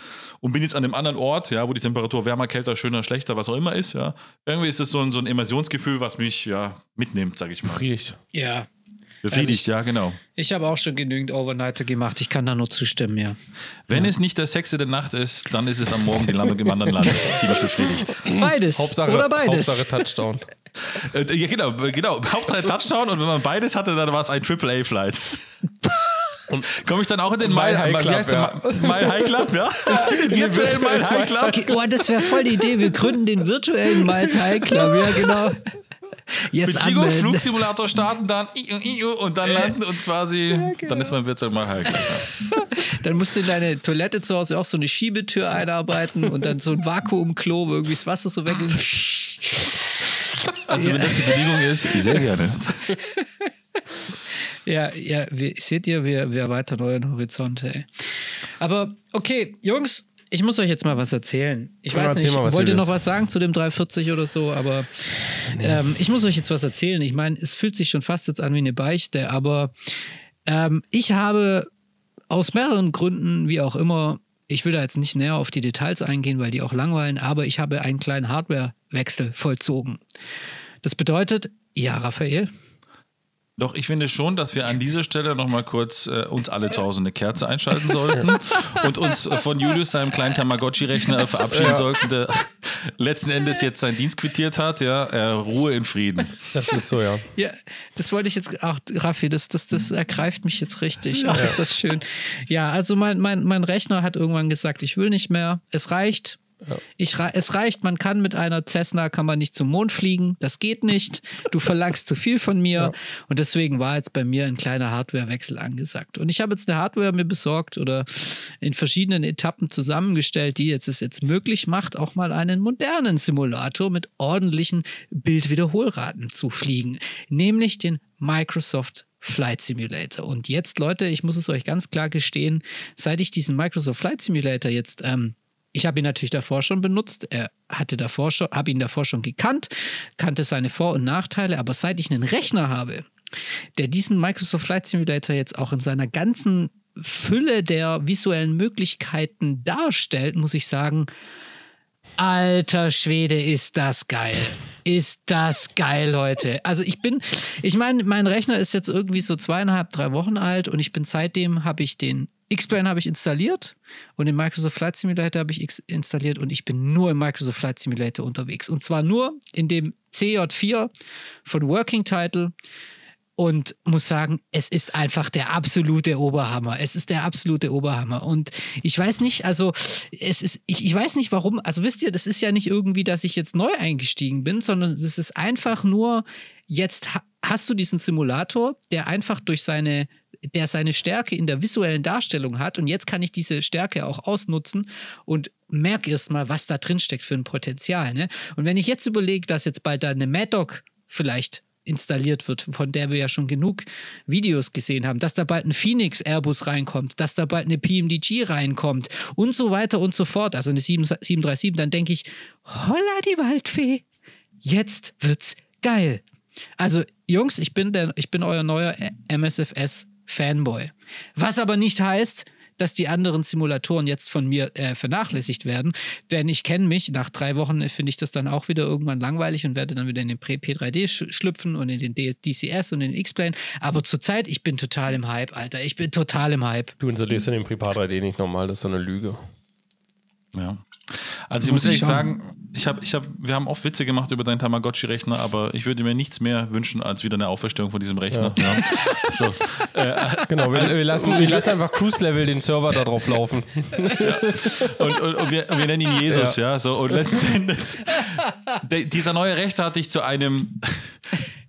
und bin jetzt an einem anderen Ort, ja, wo die Temperatur wärmer, kälter, schöner, schlechter, was auch immer ist, ja. Irgendwie ist es so ein, so ein Immersionsgefühl, was mich ja mitnimmt, sag ich mal. Befriedigt. Ja. Befriedigt, Also ja, genau. Ich habe auch schon genügend Overnighter gemacht. Ich kann da nur zustimmen, ja. Wenn es nicht der Sex der Nacht ist, dann ist es am Morgen die Lampe im anderen Land, die mich befriedigt. Beides. Hauptsache, oder beides. Hauptsache Touchdown. Äh, ja, genau, genau. Hauptsache Touchdown und wenn man beides hatte, dann war es ein AAA-Flight. Komme ich dann auch in den Mile Mile, High wie Club, ja. Mile High Club, ja? Den virtuellen Mile High Club. Okay, oh, das wäre voll die Idee. Wir gründen den virtuellen Miles High Club. Ja, genau. Jetzt Mit Chigo. Flugsimulator starten, dann und dann landen und quasi, dann ist man virtuell mal High Club. Ja. Dann musst du in deine Toilette zu Hause auch so eine Schiebetür einarbeiten und dann so ein Vakuumklo, wo irgendwie das Wasser so weg Also wenn das die Bedingung ist, sehr gerne. Ja, ja, wir, seht ihr, wir, wir erweitern euren Horizont, ey. Aber okay, Jungs, ich muss euch jetzt mal was erzählen. Ich Ja, weiß nicht, mal, wollt ihr noch was sagen zu dem 340 oder so, aber ähm, ich muss euch jetzt was erzählen. Ich meine, es fühlt sich schon fast jetzt an wie eine Beichte, aber ähm, ich habe aus mehreren Gründen, wie auch immer, ich will da jetzt nicht näher auf die Details eingehen, weil die auch langweilen, aber ich habe einen kleinen Hardwarewechsel vollzogen. Das bedeutet, ja, Raphael, Doch, ich finde schon, dass wir an dieser Stelle nochmal kurz äh, uns alle zu Hause eine Kerze einschalten sollten und uns äh, von Julius, seinem kleinen Tamagotchi-Rechner, verabschieden sollten, der letzten Endes jetzt seinen Dienst quittiert hat. Ja, äh, Ruhe in Frieden. Das ist so, ja. Ja, das wollte ich jetzt, ach, Raffi, das, das, das ergreift mich jetzt richtig. Ach, ist das schön. Ja, also mein, mein, mein Rechner hat irgendwann gesagt, ich will nicht mehr, es reicht. Ich, rei- es reicht, man kann mit einer Cessna kann man nicht zum Mond fliegen. Das geht nicht. Du verlangst zu viel von mir. Und deswegen war jetzt bei mir ein kleiner Hardwarewechsel angesagt. Und ich habe jetzt eine Hardware mir besorgt oder in verschiedenen Etappen zusammengestellt, die jetzt es jetzt möglich macht, auch mal einen modernen Simulator mit ordentlichen Bildwiederholraten zu fliegen. Nämlich den Microsoft Flight Simulator. Und jetzt, Leute, ich muss es euch ganz klar gestehen, seit ich diesen Microsoft Flight Simulator jetzt ähm, ich habe ihn natürlich davor schon benutzt. Er hatte davor schon, habe ihn davor schon gekannt, kannte seine Vor- und Nachteile, aber seit ich einen Rechner habe, der diesen Microsoft Flight Simulator jetzt auch in seiner ganzen Fülle der visuellen Möglichkeiten darstellt, muss ich sagen, Alter Schwede, ist das geil. Ist das geil, Leute. Also ich bin, ich meine, mein Rechner ist jetzt irgendwie so zweieinhalb, drei Wochen alt und ich bin seitdem, habe ich den X-Plane habe ich installiert und den Microsoft Flight Simulator habe ich X installiert und ich bin nur im Microsoft Flight Simulator unterwegs. Und zwar nur in dem CJ4 von Working Title und muss sagen, es ist einfach der absolute Oberhammer. Es ist der absolute Oberhammer. Und ich weiß nicht, also es ist, ich, ich weiß nicht warum, also wisst ihr, das ist ja nicht irgendwie, dass ich jetzt neu eingestiegen bin, sondern es ist einfach nur, jetzt ha hast du diesen Simulator, der einfach durch seine der seine Stärke in der visuellen Darstellung hat und jetzt kann ich diese Stärke auch ausnutzen und merke erstmal, was da drin steckt für ein Potenzial. Ne? Und wenn ich jetzt überlege, dass jetzt bald da eine Maddock vielleicht installiert wird, von der wir ja schon genug Videos gesehen haben, dass da bald ein Phoenix Airbus reinkommt, dass da bald eine PMDG reinkommt und so weiter und so fort, also eine 737, dann denke ich, holla die Waldfee, jetzt wird's geil. Also Jungs, ich bin, der, ich bin euer neuer MSFS Fanboy. Was aber nicht heißt, dass die anderen Simulatoren jetzt von mir äh, vernachlässigt werden. Denn ich kenne mich, nach drei Wochen finde ich das dann auch wieder irgendwann langweilig und werde dann wieder in den P3D sch schlüpfen und in den D DCS und in den X-Plane. Aber zurzeit, ich bin total im Hype, Alter. Ich bin total im Hype. Du installierst ja den Prepar 3D nicht normal, das ist so eine Lüge. Ja. Also ich muss, Muss ich ehrlich sagen, ich hab, ich hab, wir haben oft Witze gemacht über deinen Tamagotchi-Rechner, aber ich würde mir nichts mehr wünschen als wieder eine Auferstehung von diesem Rechner. Ja. So, äh, Genau, wir, wir, lassen, wir lassen einfach Cruise-Level den Server da drauf laufen. und, und, und, wir, und wir nennen ihn Jesus, ja. so, und letzten Endes, der, dieser neue Rechner hat dich zu einem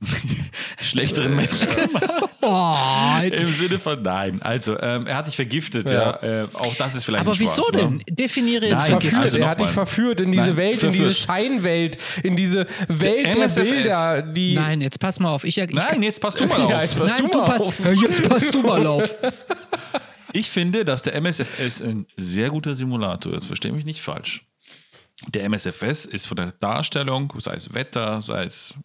schlechteren Menschen gemacht. Oh, Im Sinne von nein. Also, ähm, er hat dich vergiftet, ja. Ja. Äh, auch das ist vielleicht aber ein Spaß, wieso denn? Ne? Definiere jetzt Nein, vergiftet. also er hat dich verführt in diese Nein, Welt, in diese verführt. Scheinwelt, in diese Welt der MSFS. Bilder, die. Nein, jetzt pass mal auf. Ich, ich, Nein, jetzt passt du mal auf. Ja, jetzt pass Nein, du du mal pass, auf. Ja, jetzt passt du mal auf. Ich finde, dass der MSFS ein sehr guter Simulator ist. Verstehe mich nicht falsch. Der MSFS ist von der Darstellung, sei es Wetter, sei es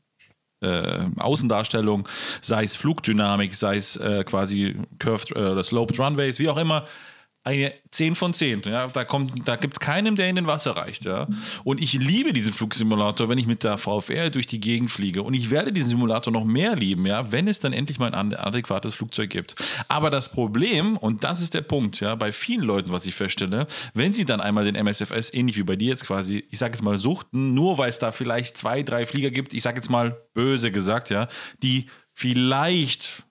äh, Außendarstellung, sei es Flugdynamik, sei es äh, quasi Curved äh, oder Sloped Runways, wie auch immer, eine 10 von 10. Ja? Da, da gibt es keinen, der in den Wasser reicht. Ja? Und ich liebe diesen Flugsimulator, wenn ich mit der VfR durch die Gegend fliege. Und ich werde diesen Simulator noch mehr lieben, ja? wenn es dann endlich mal ein adäquates Flugzeug gibt. Aber das Problem, und das ist der Punkt, ja, bei vielen Leuten, was ich feststelle, wenn sie dann einmal den MSFS, ähnlich wie bei dir jetzt quasi, ich sage jetzt mal, suchten, nur weil es da vielleicht zwei, drei Flieger gibt, ich sage jetzt mal böse gesagt, ja, die vielleicht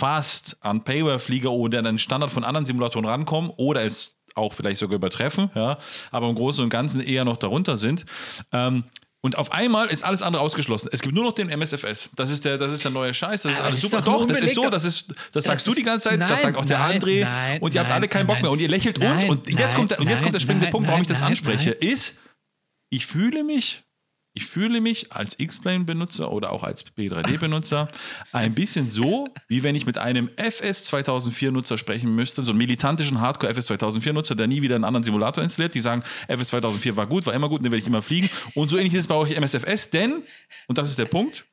fast an Payware-Flieger oder an den Standard von anderen Simulatoren rankommen oder es auch vielleicht sogar übertreffen, ja, aber im Großen und Ganzen eher noch darunter sind. Ähm, und auf einmal ist alles andere ausgeschlossen. Es gibt nur noch den MSFS. Das ist der, das ist der neue Scheiß. Das ist Aber alles das ist super. doch Doch, das ist so. Das ist, das, sagst du ist- die ganze Zeit. nein, das sagt auch der nein, André. nein, und ihr habt alle keinen Bock mehr. Und ihr lächelt uns. Und jetzt kommt der, und jetzt kommt der springende Punkt, warum ich das anspreche, ist, ich fühle mich ich fühle mich als X-Plane-Benutzer oder auch als B3D-Benutzer ein bisschen so, wie wenn ich mit einem FS 2004-Nutzer sprechen müsste, so einen militantischen Hardcore FS 2004-Nutzer, der nie wieder einen anderen Simulator installiert. Die sagen, FS 2004 war gut, war immer gut, den werde ich immer fliegen. Und so ähnlich ist es bei euch MSFS, denn, und das ist der Punkt,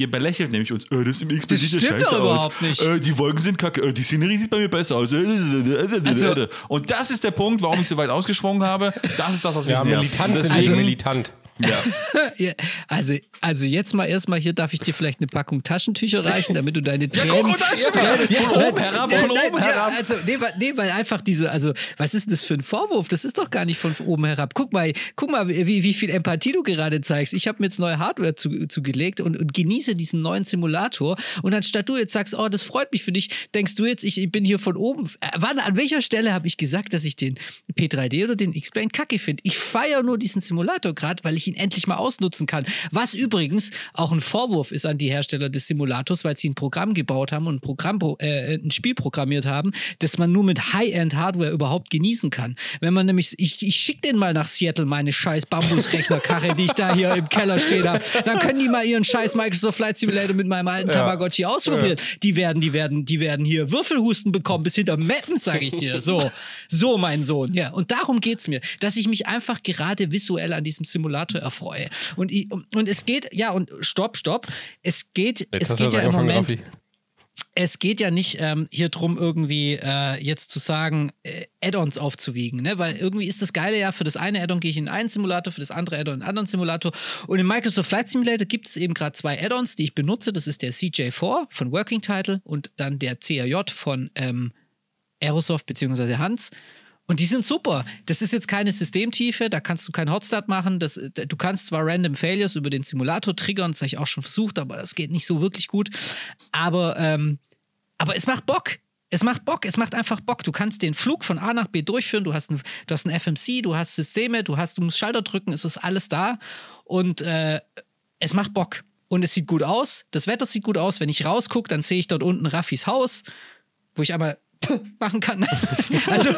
Ihr belächelt nämlich uns, äh, das im XP Das sieht ja scheiße aus. überhaupt nicht. Äh, die Wolken sind kacke, äh, die Szenerie sieht bei mir besser aus. Also- und das ist der Punkt, warum ich so weit ausgeschwungen habe. Das ist das, was mich Ja, nervt. militant deswegen- also, militant. Ja, also, also jetzt mal erstmal hier darf ich dir vielleicht eine Packung Taschentücher reichen, damit du deine Tränen. guck, und da ist schon. Von oben herab, von oben ja, herab. Also, nee, weil- nee, weil einfach diese, also, was ist das für ein Vorwurf? Das ist doch gar nicht von oben herab. Guck mal, guck mal, wie, wie viel Empathie du gerade zeigst. Ich habe mir jetzt neue Hardware zu, zugelegt und, und genieße diesen neuen Simulator. Und anstatt du jetzt sagst, oh, das freut mich für dich, denkst du jetzt, ich bin hier von oben. Äh, wann, an welcher Stelle habe ich gesagt, dass ich den P3D oder den X-Plane kacke finde? Ich feiere nur diesen Simulator gerade, weil ich ihn endlich mal ausnutzen kann. Was übrigens auch ein Vorwurf ist an die Hersteller des Simulators, weil sie ein Programm gebaut haben und ein, Programm, äh, ein Spiel programmiert haben, das man nur mit High-End-Hardware überhaupt genießen kann. Wenn man nämlich, ich, ich schicke den mal nach Seattle, meine scheiß Bambusrechnerkarre, die ich da hier im Keller stehen habe. Dann können die mal ihren scheiß Microsoft Flight Simulator mit meinem alten Tamagotchi ausprobieren. Die werden, die werden, die werden hier Würfelhusten bekommen bis hinter Metten, sage ich dir. So, so mein Sohn. Ja, und darum geht's mir, dass ich mich einfach gerade visuell an diesem Simulator erfreue. Und, ich, und es geht, ja, und stopp, stopp. Es geht, Jetzt es geht das ja im Moment Raffi. es geht ja nicht ähm, hier drum, irgendwie äh, jetzt zu sagen, äh, Add-ons aufzuwiegen, ne? weil irgendwie ist das Geile ja, für das eine Add-on gehe ich in einen Simulator, für das andere Add-on in einen anderen Simulator. Und im Microsoft Flight Simulator gibt es eben gerade zwei Add-ons, die ich benutze. Das ist der CJ4 von Working Title und dann der CRJ von ähm, Aerosoft bzw. Hans. Und die sind super. Das ist jetzt keine Systemtiefe, da kannst du keinen Hotstart machen. Das, du kannst zwar Random Failures über den Simulator triggern, das habe ich auch schon versucht, aber das geht nicht so wirklich gut. Aber, ähm, aber es macht Bock. Es macht Bock, es macht einfach Bock. Du kannst den Flug von A nach B durchführen, du hast ein, du hast ein FMC, du hast Systeme, du hast, du musst Schalter drücken, es ist alles da. Und äh, es macht Bock. Und es sieht gut aus. Das Wetter sieht gut aus. Wenn ich rausgucke, dann sehe ich dort unten Raffis Haus, wo ich einmal machen kann. Also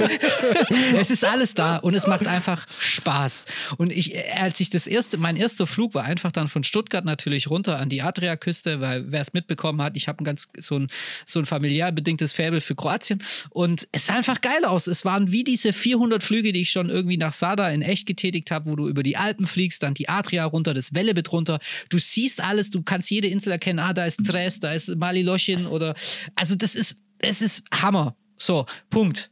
es ist alles da und es macht einfach Spaß. Und ich, als ich das erste, mein erster Flug war einfach dann von Stuttgart natürlich runter an die Adriaküste, weil wer es mitbekommen hat, ich habe ein ganz so ein, so ein familiär bedingtes Faible für Kroatien und es sah einfach geil aus. Es waren wie diese 400 Flüge, die ich schon irgendwie nach Sada in echt getätigt habe, wo du über die Alpen fliegst, dann die Adria runter, das Wellebit runter. Du siehst alles, du kannst jede Insel erkennen. Ah, da ist Tres, da ist Maliloschin oder also das ist es ist Hammer. So, Punkt.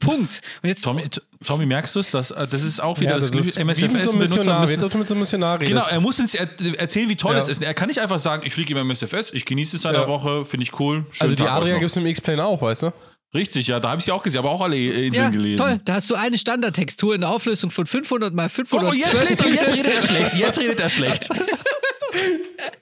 Punkt. Und jetzt Tommy, Tommy, merkst du es? Das, äh, das ist auch wieder Ja, das, das MSFS mit so Missionar. müssen- mit so einem Missionar redest. Genau, er muss uns er erzählen, wie toll Ja. es ist. Er kann nicht einfach sagen, ich fliege immer MSFS, ich genieße es einer Ja. Woche, finde ich cool. also die Tag Adria gibt es im X-Plane auch, weißt du? Richtig, ja, da habe ich sie auch gesehen, aber auch alle Inseln ja, gelesen. toll. Da hast du eine Standardtextur in der Auflösung von 500 mal Oh, 500. jetzt, schlägt, jetzt redet er schlecht. Jetzt redet er schlecht.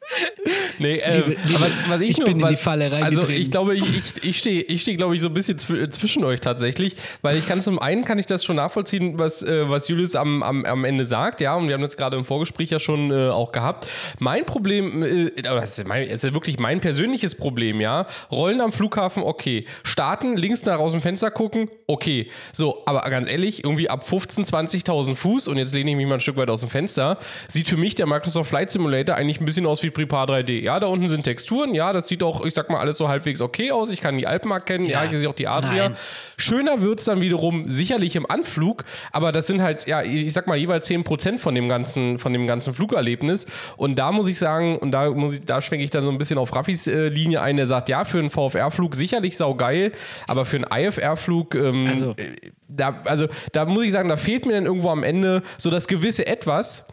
Nee, äh, Liebe- liebe- was, was ich, ich nur, bin in was, die Falle Also reingetreten. ich glaube, ich, ich, ich stehe, ich steh, glaube ich, so ein bisschen zw zwischen euch tatsächlich, weil ich kann zum einen kann ich das schon nachvollziehen, was, äh, was Julius am, am, am Ende sagt, ja, und wir haben das gerade im Vorgespräch ja schon äh, auch gehabt. Mein Problem, äh, aber das ist, mein, das ist ja wirklich mein persönliches Problem, ja. Rollen am Flughafen, okay. Starten, links nach aus dem Fenster gucken, okay. So, aber ganz ehrlich, irgendwie ab 15.000, 20.000 Fuß, und jetzt lehne ich mich mal ein Stück weit aus dem Fenster, sieht für mich der Microsoft Flight Simulator eigentlich ein bisschen aus wie Prepar 3D. Ja, da unten sind Texturen, ja, das sieht auch, ich sag mal, alles so halbwegs okay aus. Ich kann die Alpen erkennen, ja, Ja. ich sehe auch die Adria. Nein. Schöner wird es dann wiederum sicherlich im Anflug, aber das sind halt, ja, ich sag mal, jeweils 10% von dem ganzen, von dem ganzen Flugerlebnis. Und da muss ich sagen, und da muss ich, da schwenke ich dann so ein bisschen auf Raffis äh, Linie ein, der sagt, ja, für einen VFR-Flug sicherlich saugeil, aber für einen IFR-Flug, ähm, Also- äh, da, also da muss ich sagen, da fehlt mir dann irgendwo am Ende so das gewisse Etwas.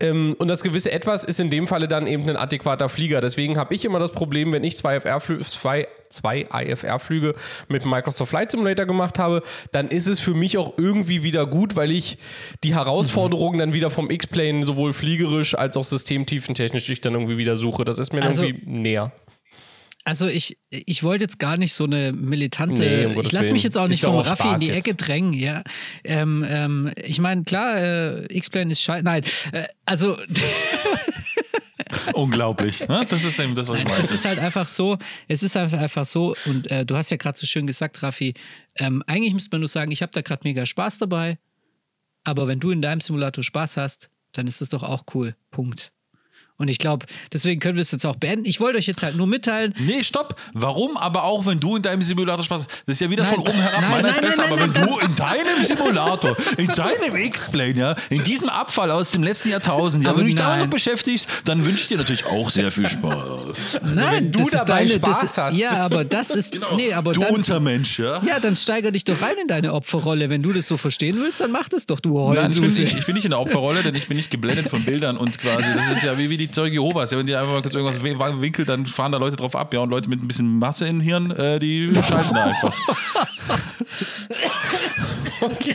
Ähm, und das gewisse Etwas ist in dem Falle dann eben ein adäquater Flieger. Deswegen habe ich immer das Problem, wenn ich zwei, FR zwei, zwei IFR-Flüge mit Microsoft Flight Simulator gemacht habe, dann ist es für mich auch irgendwie wieder gut, weil ich die Herausforderungen dann wieder vom X-Plane sowohl fliegerisch als auch systemtiefentechnisch ich dann irgendwie wieder suche. Das ist mir Also- irgendwie näher. Also ich, ich wollte jetzt gar nicht so eine militante. Nee, um ich lasse mich jetzt auch nicht vom Raffi in Spaß die jetzt. Ecke drängen, ja. Ähm, ähm, ich meine, klar, äh, X-Plane ist scheiße. Nein, äh, also Unglaublich. Ne? Das ist eben das, was ich es meine. ist halt einfach so, es ist halt einfach so, und äh, du hast ja gerade so schön gesagt, Raffi, ähm, eigentlich müsste man nur sagen, ich habe da gerade mega Spaß dabei, aber wenn du in deinem Simulator Spaß hast, dann ist das doch auch cool. Punkt. Und ich glaube, deswegen können wir es jetzt auch beenden. Ich wollte euch jetzt halt nur mitteilen. Nee, stopp. Warum? Aber auch wenn du in deinem Simulator Spaß hast. Das ist ja wieder Nein, von oben herab. nein, Meiner ist nein, besser. nein, aber wenn du in deinem Simulator, in deinem X-Plane, ja, in diesem Abfall aus dem letzten Jahrtausend, ja, wenn du dich da nein. noch beschäftigst, dann wünsche ich dir natürlich auch sehr viel Spaß. Nein, wenn du das ist dabei deine, Spaß das ist, hast. Ja, aber das ist. Nee, aber du dann, Untermensch, ja? Ja, dann steiger dich doch rein in deine Opferrolle. Wenn du das so verstehen willst, dann mach das doch, du Nein, ich bin, Heulsuse. nicht, ich bin nicht in der Opferrolle, denn ich bin nicht geblendet von Bildern und quasi, das ist ja wie, wie die Zeuge Jehovas. Ja, wenn die einfach mal kurz irgendwas winkelt, dann fahren da Leute drauf ab, ja, und Leute mit ein bisschen Masse im Hirn, äh, die schalten da einfach. Okay.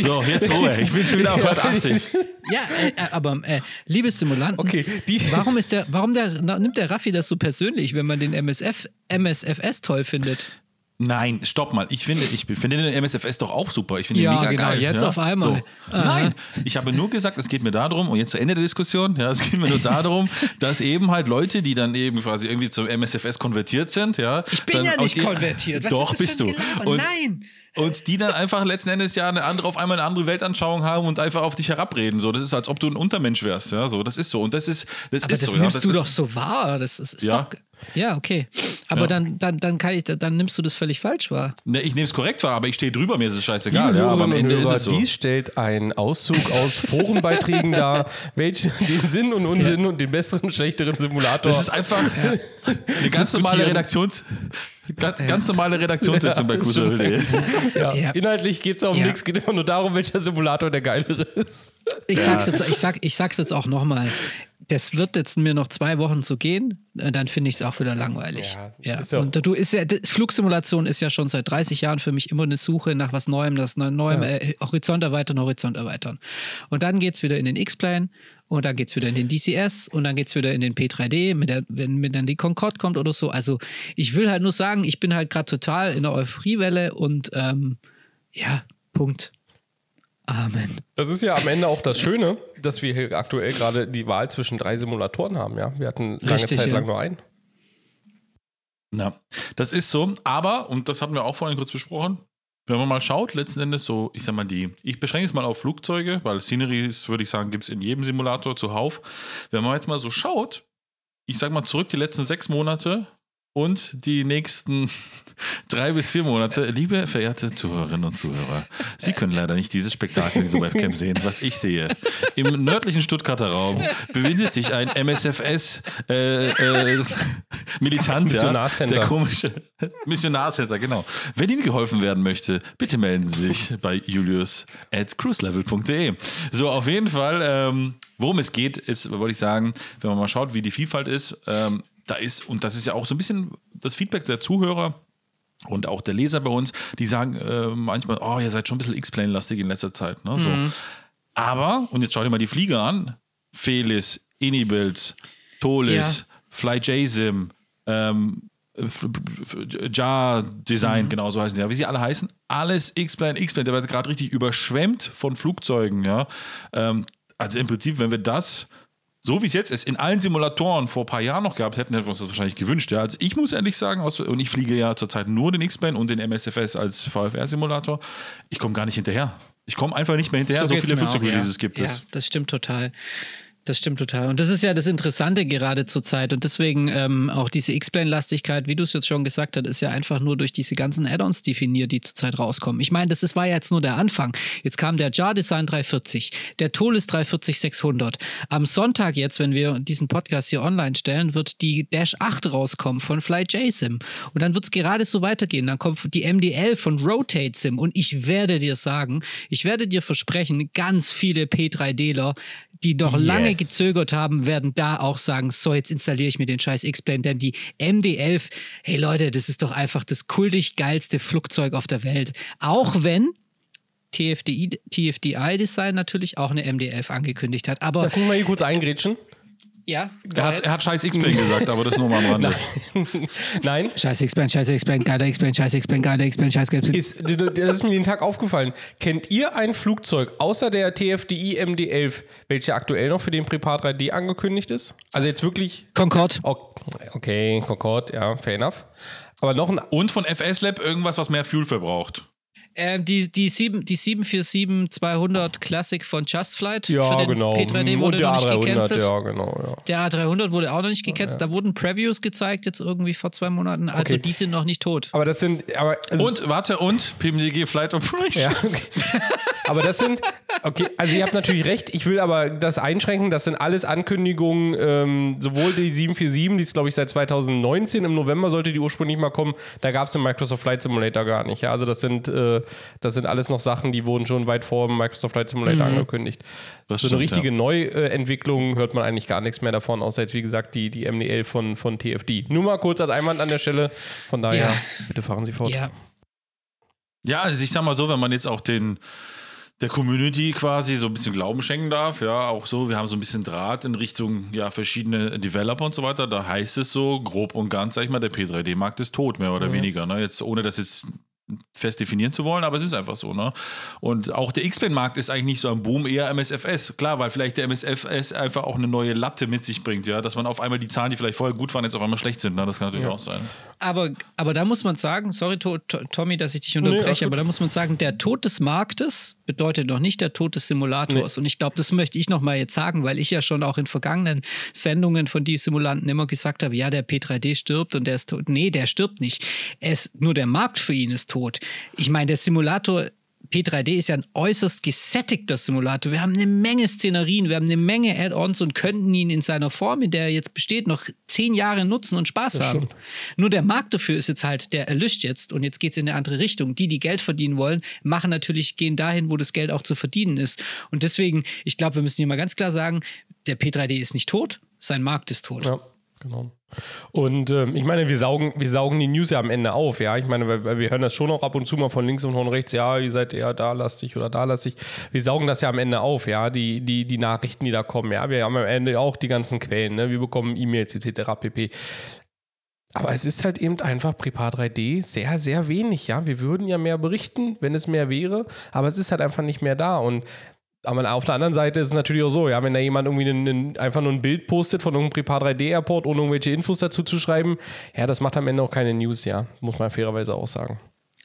So, jetzt Ruhe, ich bin schon wieder auf 180. Ja, äh, äh, aber äh, liebe Simulanten, Okay, die- warum ist der, warum der, nimmt der Raffi das so persönlich, wenn man den MSF, MSFS toll findet? Nein, stopp mal. Ich finde, ich finde den MSFS doch auch super. Ich finde Ja, ihn mega genau, geil. jetzt ja? auf einmal. So. Nein, ich habe nur gesagt, es geht mir darum, und jetzt zu Ende der Diskussion, ja, es geht mir nur darum, dass eben halt Leute, die dann eben quasi irgendwie zum MSFS konvertiert sind, ja. Ich bin ja nicht konvertiert. Was doch, bist du. Und, Nein. Und die dann einfach letzten Endes ja eine andere, auf einmal eine andere Weltanschauung haben und einfach auf dich herabreden. So, das ist, als ob du ein Untermensch wärst, ja. So, das ist so. Und das ist, das Aber ist das so. ja. nimmst das du ist, doch so wahr. Das ist, ist Ja. doch. Ja, okay. Aber Ja. dann, dann, dann, kann ich, dann nimmst du das völlig falsch wahr. Ne, ich nehme es korrekt wahr, aber ich stehe drüber, mir ist es scheißegal. Ja, aber am Ende ist es so. dies stellt einen Auszug aus Forenbeiträgen dar, welche den Sinn und Unsinn und den besseren und schlechteren Simulator. Das ist einfach eine ganz normale Redaktions, ganz, ganz normale Redaktionssitzung bei Crucial.de. ja. Ja. Inhaltlich geht es um Ja. nichts, geht immer nur darum, welcher Simulator der geilere ist. Ich sag's jetzt, ich sag, ich sag's jetzt auch nochmal. Das wird jetzt mir noch zwei Wochen zu gehen, äh, dann finde ich es auch wieder langweilig. Ja, Ja, ist ja- Und du ist ja, Flugsimulation ist ja schon seit 30 Jahren für mich immer eine Suche nach was Neuem, das Neu- Neuem, äh, Horizont erweitern, Horizont erweitern. Und dann geht's wieder in den X-Plane und dann geht's wieder in den DCS und dann geht's wieder in den P3D, mit der, wenn, wenn dann die Concorde kommt oder so. Also ich will halt nur sagen, ich bin halt gerade total in der Euphoriewelle und ähm, ja, Punkt. Amen. Das ist ja am Ende auch das Schöne, dass wir hier aktuell gerade die Wahl zwischen drei Simulatoren haben. Ja, Wir hatten lange Richtig, Zeit ja. lang nur einen. Ja, das ist so. Aber, und das hatten wir auch vorhin kurz besprochen, wenn man mal schaut, letzten Endes so, ich sag mal, die, ich beschränke es mal auf Flugzeuge, weil Sceneries, würde ich sagen, gibt es in jedem Simulator zuhauf. Wenn man jetzt mal so schaut, ich sag mal zurück die letzten sechs Monate und die nächsten drei bis vier Monate. Liebe verehrte Zuhörerinnen und Zuhörer, Sie können leider nicht dieses Spektakel in dieser Webcam sehen, was ich sehe. Im nördlichen Stuttgarter Raum befindet sich ein MSFS äh, äh, Militant, Missionarcenter. der komische Missionarcenter, genau. Wenn Ihnen geholfen werden möchte, bitte melden Sie sich bei julius at cruiselevel.de. So, auf jeden Fall, ähm, worum es geht, ist, wollte ich sagen, wenn man mal schaut, wie die Vielfalt ist, ähm, da ist, und das ist ja auch so ein bisschen das Feedback der Zuhörer, und auch der Leser bei uns, die sagen äh, manchmal, oh, ihr seid schon ein bisschen X-Plane-lastig in letzter Zeit. Ne? So. Aber, und jetzt schau dir mal die Flieger an: Felis, Inibilds, Tolis, Ja. FlyJSim, ähm, Jar Design, genau so heißen die, ja, wie sie alle heißen, alles X-Plane, X-Plane, der wird gerade richtig überschwemmt von Flugzeugen, ja. Ähm, also im Prinzip, wenn wir das so wie es jetzt ist, in allen Simulatoren vor ein paar Jahren noch gehabt hätten, hätten wir uns das wahrscheinlich gewünscht. Ja. Also ich muss ehrlich sagen, aus, und ich fliege ja zurzeit nur den X-Plane und den MSFS als VFR-Simulator, ich komme gar nicht hinterher. Ich komme einfach nicht mehr hinterher, so, geht's viele Flugzeugreleases ja. gibt ja, es. Das stimmt total. Das stimmt total. Und das ist ja das Interessante gerade zur Zeit. Und deswegen ähm, auch diese X-Plane-Lastigkeit, wie du es jetzt schon gesagt hast, ist ja einfach nur durch diese ganzen Add-ons definiert, die zurzeit rauskommen. Ich meine, das ist, war ja jetzt nur der Anfang. Jetzt kam der Jar Design 340, der Tolis 340 600. Am Sonntag jetzt, wenn wir diesen Podcast hier online stellen, wird die Dash 8 rauskommen von FlyJSim. Und dann wird es gerade so weitergehen. Dann kommt die MDL von Rotate Sim. Und ich werde dir sagen, ich werde dir versprechen, ganz viele P3Dler, die noch lange Yes. gezögert haben, werden da auch sagen, so, jetzt installiere ich mir den scheiß X-Plane, denn die MD-11, hey Leute, das ist doch einfach das kultig geilste Flugzeug auf der Welt. Auch wenn TFDI, TFDI-Design natürlich auch eine MD-11 angekündigt hat. Aber Lass mich mal hier kurz eingrätschen. Ja, Er hat, er hat scheiß X-Plane gesagt, aber das nur mal am Rande. Nein, scheiß X-Plane, scheiß X-Plane, geiler X-Plane, scheiß X-Plane, geiler X-Plane, scheiß X-Plane. ist, das ist mir den Tag aufgefallen. Kennt ihr ein Flugzeug außer der TFDI MD-11, welche aktuell noch für den Prepar 3D angekündigt ist? Also jetzt wirklich. Concorde. Okay, Concorde, ja, fair enough. Aber noch ein. Und von FS Lab irgendwas, was mehr Fuel verbraucht. Ähm, die, die, sieben- die 747-200 Classic von Just Flight Ja, für den genau. P3D Und wurde der noch nicht A300, gecancelt. ja, genau. Ja. Der A300 wurde auch noch nicht gecancelt. Da wurden Previews gezeigt, jetzt irgendwie vor zwei Monaten. Also Okay. die sind noch nicht tot. Aber das sind, aber also Und, warte, und PMDG Flight Operations. Ja, okay. aber das sind, okay, also ihr habt natürlich recht, ich will aber das einschränken, das sind alles Ankündigungen, ähm, sowohl die 747, die ist glaube ich seit 2019, im November sollte die ursprünglich mal kommen, da gab es den Microsoft Flight Simulator gar nicht, ja, also das sind, äh, das sind alles noch Sachen, die wurden schon weit vor dem Microsoft Flight Simulator angekündigt. Das so eine stimmt, richtige ja. Neuentwicklung hört man eigentlich gar nichts mehr davon, außer jetzt wie gesagt die, die MDL von, von TFD. Nur mal kurz als Einwand an der Stelle, von daher, Ja. bitte fahren Sie fort. Ja. Ja, also ich sag mal so, wenn man jetzt auch den der Community quasi so ein bisschen Glauben schenken darf, ja, auch so, wir haben so ein bisschen Draht in Richtung ja verschiedene Developer und so weiter, da heißt es so grob und ganz, sag ich mal, der P3D-Markt ist tot, mehr oder weniger, ne? Jetzt ohne das jetzt fest definieren zu wollen, aber es ist einfach so, ne? Und auch der X-Plane-Markt ist eigentlich nicht so am Boom, eher MSFS. Klar, weil vielleicht der MSFS einfach auch eine neue Latte mit sich bringt, ja, dass man auf einmal die Zahlen, die vielleicht vorher gut waren, jetzt auf einmal schlecht sind, ne? Das kann natürlich auch sein. Aber, aber da muss man sagen, sorry to, to, Tommy, dass ich dich unterbreche, gut. aber da muss man sagen, der Tod des Marktes bedeutet noch nicht der Tod des Simulators. Und ich glaube, das möchte ich nochmal jetzt sagen, weil ich ja schon auch in vergangenen Sendungen von die Simulanten immer gesagt habe, ja, der P3D stirbt und der ist tot. Nee, der stirbt nicht. Es, nur der Markt für ihn ist tot. Ich meine, der Simulator P3D ist ja ein äußerst gesättigter Simulator. Wir haben eine Menge Szenerien, wir haben eine Menge Add-ons und könnten ihn in seiner Form, in der er jetzt besteht, noch zehn Jahre nutzen und Spaß haben. Nur der Markt dafür ist jetzt halt, der erlischt jetzt und jetzt geht es in eine andere Richtung. Die, die Geld verdienen wollen, machen natürlich, gehen dahin, wo das Geld auch zu verdienen ist. Und deswegen, ich glaube, wir müssen hier mal ganz klar sagen, der P3D ist nicht tot, sein Markt ist tot. Ja, genau. Und ähm, ich meine, wir saugen, wir saugen die News ja am Ende auf, ja. Ich meine, weil wir hören das schon auch ab und zu mal von links und von rechts, ja, ihr seid eher da lastig oder da lastig. Wir saugen das ja am Ende auf, ja, die, die, die Nachrichten, die da kommen, ja. Wir haben am Ende auch die ganzen Quellen, ne? Wir bekommen E-Mails etc. pp. Aber es ist halt eben einfach Prepar 3D sehr, sehr wenig, ja. Wir würden ja mehr berichten, wenn es mehr wäre, aber es ist halt einfach nicht mehr da. Und aber auf der anderen Seite ist es natürlich auch so, ja, wenn da jemand irgendwie einen, einen, einfach nur ein Bild postet von irgendeinem Prepar 3D Airport, ohne irgendwelche Infos dazu zu schreiben, ja, das macht am Ende auch keine News, ja. Muss man fairerweise auch sagen.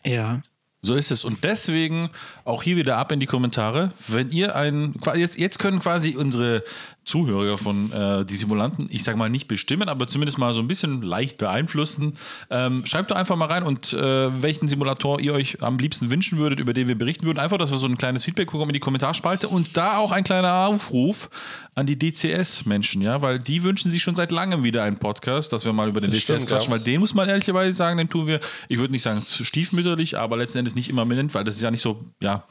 Ja. So ist es. Und deswegen auch hier wieder ab in die Kommentare. Wenn ihr ein, jetzt, jetzt können quasi unsere Zuhörer von äh, die Simulanten, ich sage mal nicht bestimmen, aber zumindest mal so ein bisschen leicht beeinflussen. Ähm, schreibt doch einfach mal rein und äh, welchen Simulator ihr euch am liebsten wünschen würdet, über den wir berichten würden. Einfach, dass wir so ein kleines Feedback bekommen in die Kommentarspalte und da auch ein kleiner Aufruf an die DCS-Menschen, ja, weil die wünschen sich schon seit langem wieder einen Podcast, dass wir mal über den Das DCS stimmt, quatschen, ja. weil den muss man ehrlicherweise sagen, den tun wir, ich würde nicht sagen stiefmütterlich, aber letzten Endes nicht immer eminent, weil das ist ja nicht so, ja,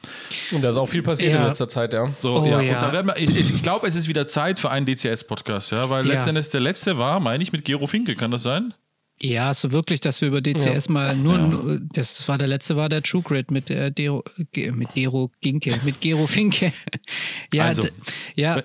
Und da ist auch viel passiert Ja. in letzter Zeit, ja. so, Oh, ja. ja. Und da werden wir, ich, ich glaube, es ist wieder Zeit für einen DCS-Podcast, ja, weil Ja. letzten Endes der letzte war, meine ich, mit Gero Finke, kann das sein? Ja, so wirklich, dass wir über DCS mal nur, nur, das war der letzte, war der True Grid mit äh, Dero, mit Dero Ginke, mit Gero Finke. ja, Also, ja,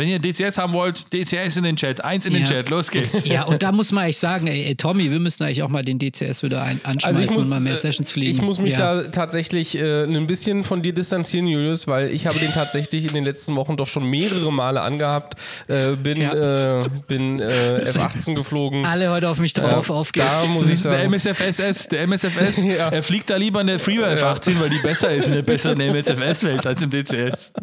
Wenn ihr DCS haben wollt, DCS in den Chat, eins in den Ja. Chat, los geht's. ja, und da muss man eigentlich sagen, ey, ey, Tommy, wir müssen eigentlich auch mal den DCS wieder ein, anschmeißen Also ich muss, und mal mehr äh, Sessions fliegen. ich muss mich ja. da tatsächlich äh, ein bisschen von dir distanzieren, Julius, weil ich habe den tatsächlich in den letzten Wochen doch schon mehrere Male angehabt. Äh, bin Ja. äh, bin äh, F-18 geflogen. alle heute auf mich drauf, Äh, auf da geht's. muss Das ich ist der sagen. MSFSS, der MSFS. Ja. Er fliegt da lieber in der Freeware F18, weil die besser ist in der besseren MSFS-Welt als im DCS.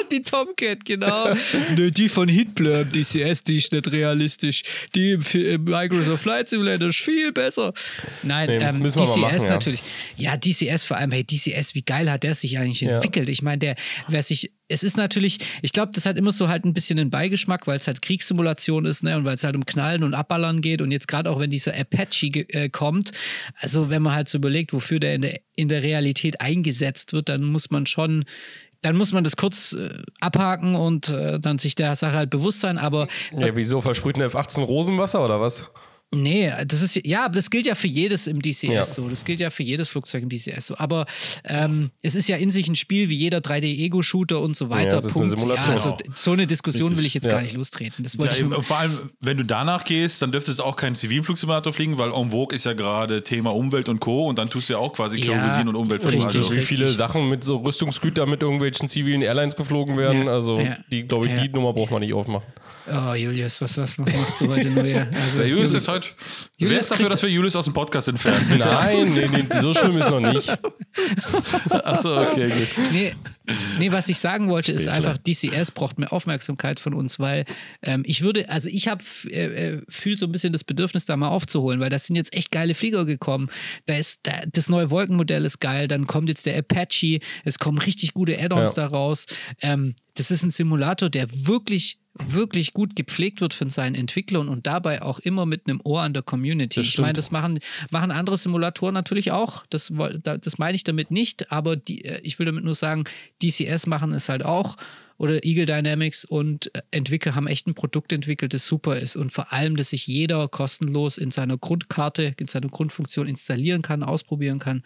die Tomcat, genau. ne, die von Hitblur im DCS, die ist nicht realistisch. Die im, im Microsoft Flight Simulator ist viel besser. Nein, Nee, ähm, müssen wir DCS machen, ja. natürlich. Ja, DCS vor allem, hey, DCS, wie geil hat der sich eigentlich Ja. entwickelt? Ich meine, der, wer sich, es ist natürlich, ich glaube, das hat immer so halt ein bisschen einen Beigeschmack, weil es halt Kriegssimulation ist, ne, und weil es halt um Knallen und Abballern geht und jetzt gerade auch, wenn dieser Apache äh, kommt, also wenn man halt so überlegt, wofür der in der, in der Realität eingesetzt wird, dann muss man schon dann muss man das kurz äh, abhaken und äh, dann sich der Sache halt bewusst sein. Aber Ja, wieso versprüht eine F-18 Rosenwasser oder was? Nee, das ist ja, aber das gilt ja für jedes im DCS Ja. so. Das gilt ja für jedes Flugzeug im DCS so. Aber ähm, es ist ja in sich ein Spiel wie jeder 3D-Ego-Shooter und so weiter. Ja, es ist eine Simulation. Ja, also, so eine Diskussion will ich jetzt Ja. gar nicht lostreten. Das Ja, wollte ich vor allem, wenn du danach gehst, dann dürftest du auch keinen Zivilflugsimulator fliegen, weil En Vogue ist ja gerade Thema Umwelt und Co. Und dann tust du ja auch quasi Ja, Kerosин und Umweltverschmutzung. richtig. Also, wie viele richtig. Sachen mit so Rüstungsgütern mit irgendwelchen zivilen Airlines geflogen werden. Ja, Also die, glaube ich, ja. die Nummer braucht man nicht aufmachen. Oh Julius, was, was, was machst du heute nur hier? Also, der Julius ist heute Zeit. Wer ist dafür, dass wir Julius aus dem Podcast entfernen? Bitte. Nein, nee, nee, so schlimm ist noch nicht. Achso, okay, gut. Nee, nee, was ich sagen wollte, ist einfach, DCS braucht mehr Aufmerksamkeit von uns, weil ähm, ich würde, also ich habe äh, äh, fühlt so ein bisschen das Bedürfnis, da mal aufzuholen, weil das sind jetzt echt geile Flieger gekommen. Da ist da, das neue Wolkenmodell ist geil, dann kommt jetzt der Apache, es kommen richtig gute Add-ons Ja. da raus. Ähm, das ist ein Simulator, der wirklich wirklich gut gepflegt wird von seinen Entwicklern und dabei auch immer mit einem Ohr an der Community. Ich meine, das machen, machen andere Simulatoren natürlich auch. Das, das meine ich damit nicht, aber die, äh, ich will damit nur sagen, DCS machen es halt auch oder Eagle Dynamics und äh, Entwickler haben echt ein Produkt entwickelt, das super ist und vor allem, dass sich jeder kostenlos in seiner Grundkarte, in seiner Grundfunktion installieren kann, ausprobieren kann.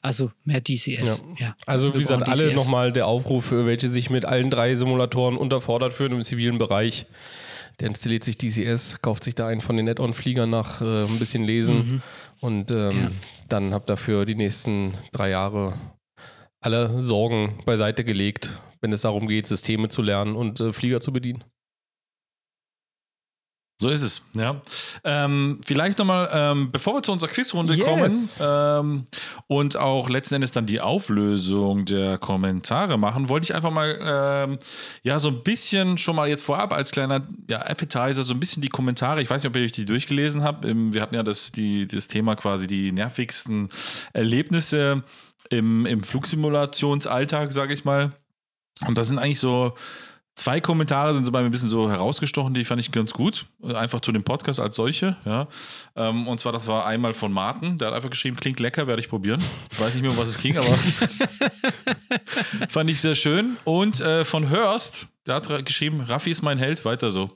Also mehr DCS. Ja. Also Wir wie gesagt, alle nochmal der Aufruf, für welche sich mit allen drei Simulatoren unterfordert fühlen im zivilen Bereich. Der installiert sich DCS, kauft sich da einen von den Add-on-Fliegern nach äh, ein bisschen lesen und ähm, Ja. dann habt ihr für die nächsten drei Jahre alle Sorgen beiseite gelegt, wenn es darum geht, Systeme zu lernen und äh, Flieger zu bedienen. So ist es, ja. Ähm, vielleicht nochmal, ähm, bevor wir zu unserer Quizrunde Yes. kommen ähm, und auch letzten Endes dann die Auflösung der Kommentare machen, wollte ich einfach mal, ähm, ja, so ein bisschen schon mal jetzt vorab als kleiner ja, Appetizer, so ein bisschen die Kommentare, ich weiß nicht, ob ihr euch die durchgelesen habt, wir hatten ja das, die, das Thema quasi die nervigsten Erlebnisse im, im Flugsimulationsalltag, sage ich mal. Und das sind eigentlich so zwei Kommentare, sind so bei mir ein bisschen so herausgestochen, die fand ich ganz gut. Äh, Einfach zu dem Podcast als solche. Ja. Ähm, Und zwar, das war einmal von Martin, der hat einfach geschrieben, klingt lecker, werde ich probieren. Ich weiß nicht mehr, um was es ging, aber fand ich sehr schön. Und äh, von Hörst, der hat geschrieben, Raffi ist mein Held, weiter so.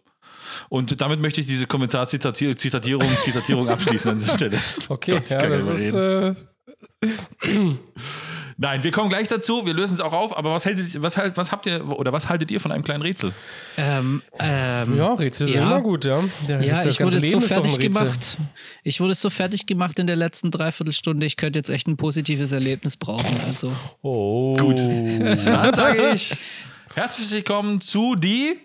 Und damit möchte ich diese Kommentar-Zitatierung Zitatierung abschließen an dieser Stelle. Okay, Gott, ja, das ist. Nein, wir kommen gleich dazu, wir lösen es auch auf, aber was, haltet, was, halt, was habt ihr oder was haltet ihr von einem kleinen Rätsel? Ähm, ähm, ja, Rätsel sind Ja. immer gut, ja. Ja, das ich wurde so Leben ein fertig gemacht. Ich wurde so fertig gemacht in der letzten Dreiviertelstunde. Ich könnte jetzt echt ein positives Erlebnis brauchen. Also. Oh. Gut. Dann sage ich herzlich willkommen zu die.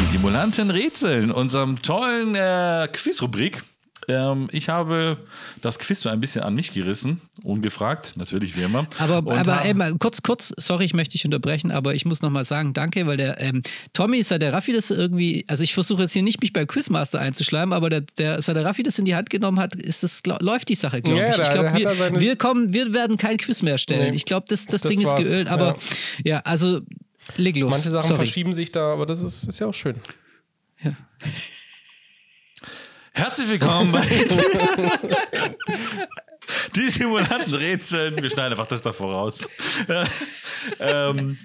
Die Simulanten rätseln, unserem tollen äh, Quizrubrik. Ähm, ich habe das Quiz so ein bisschen an mich gerissen, ungefragt, natürlich wie immer. Aber, Und aber ey, mal kurz, kurz, sorry, ich möchte dich unterbrechen, aber ich muss nochmal sagen, danke, weil der ähm, Tommy, seit der Raffi das irgendwie, also ich versuche jetzt hier nicht mich beim Quizmaster einzuschleimen, aber der, der, seit der Raffi das in die Hand genommen hat, ist das, glaub, läuft die Sache, glaube Ja, ich. Ich glaube, hat wir, seine- wir kommen, wir werden kein Quiz mehr stellen. Nee, ich glaube, das, das, das Ding ist geölt, aber ja, also leg los. Manche Sachen sorry. verschieben sich da, aber das ist, ist ja auch schön. Herzlich willkommen bei Die Simulanten rätseln. Wir schneiden einfach das davor raus. ähm,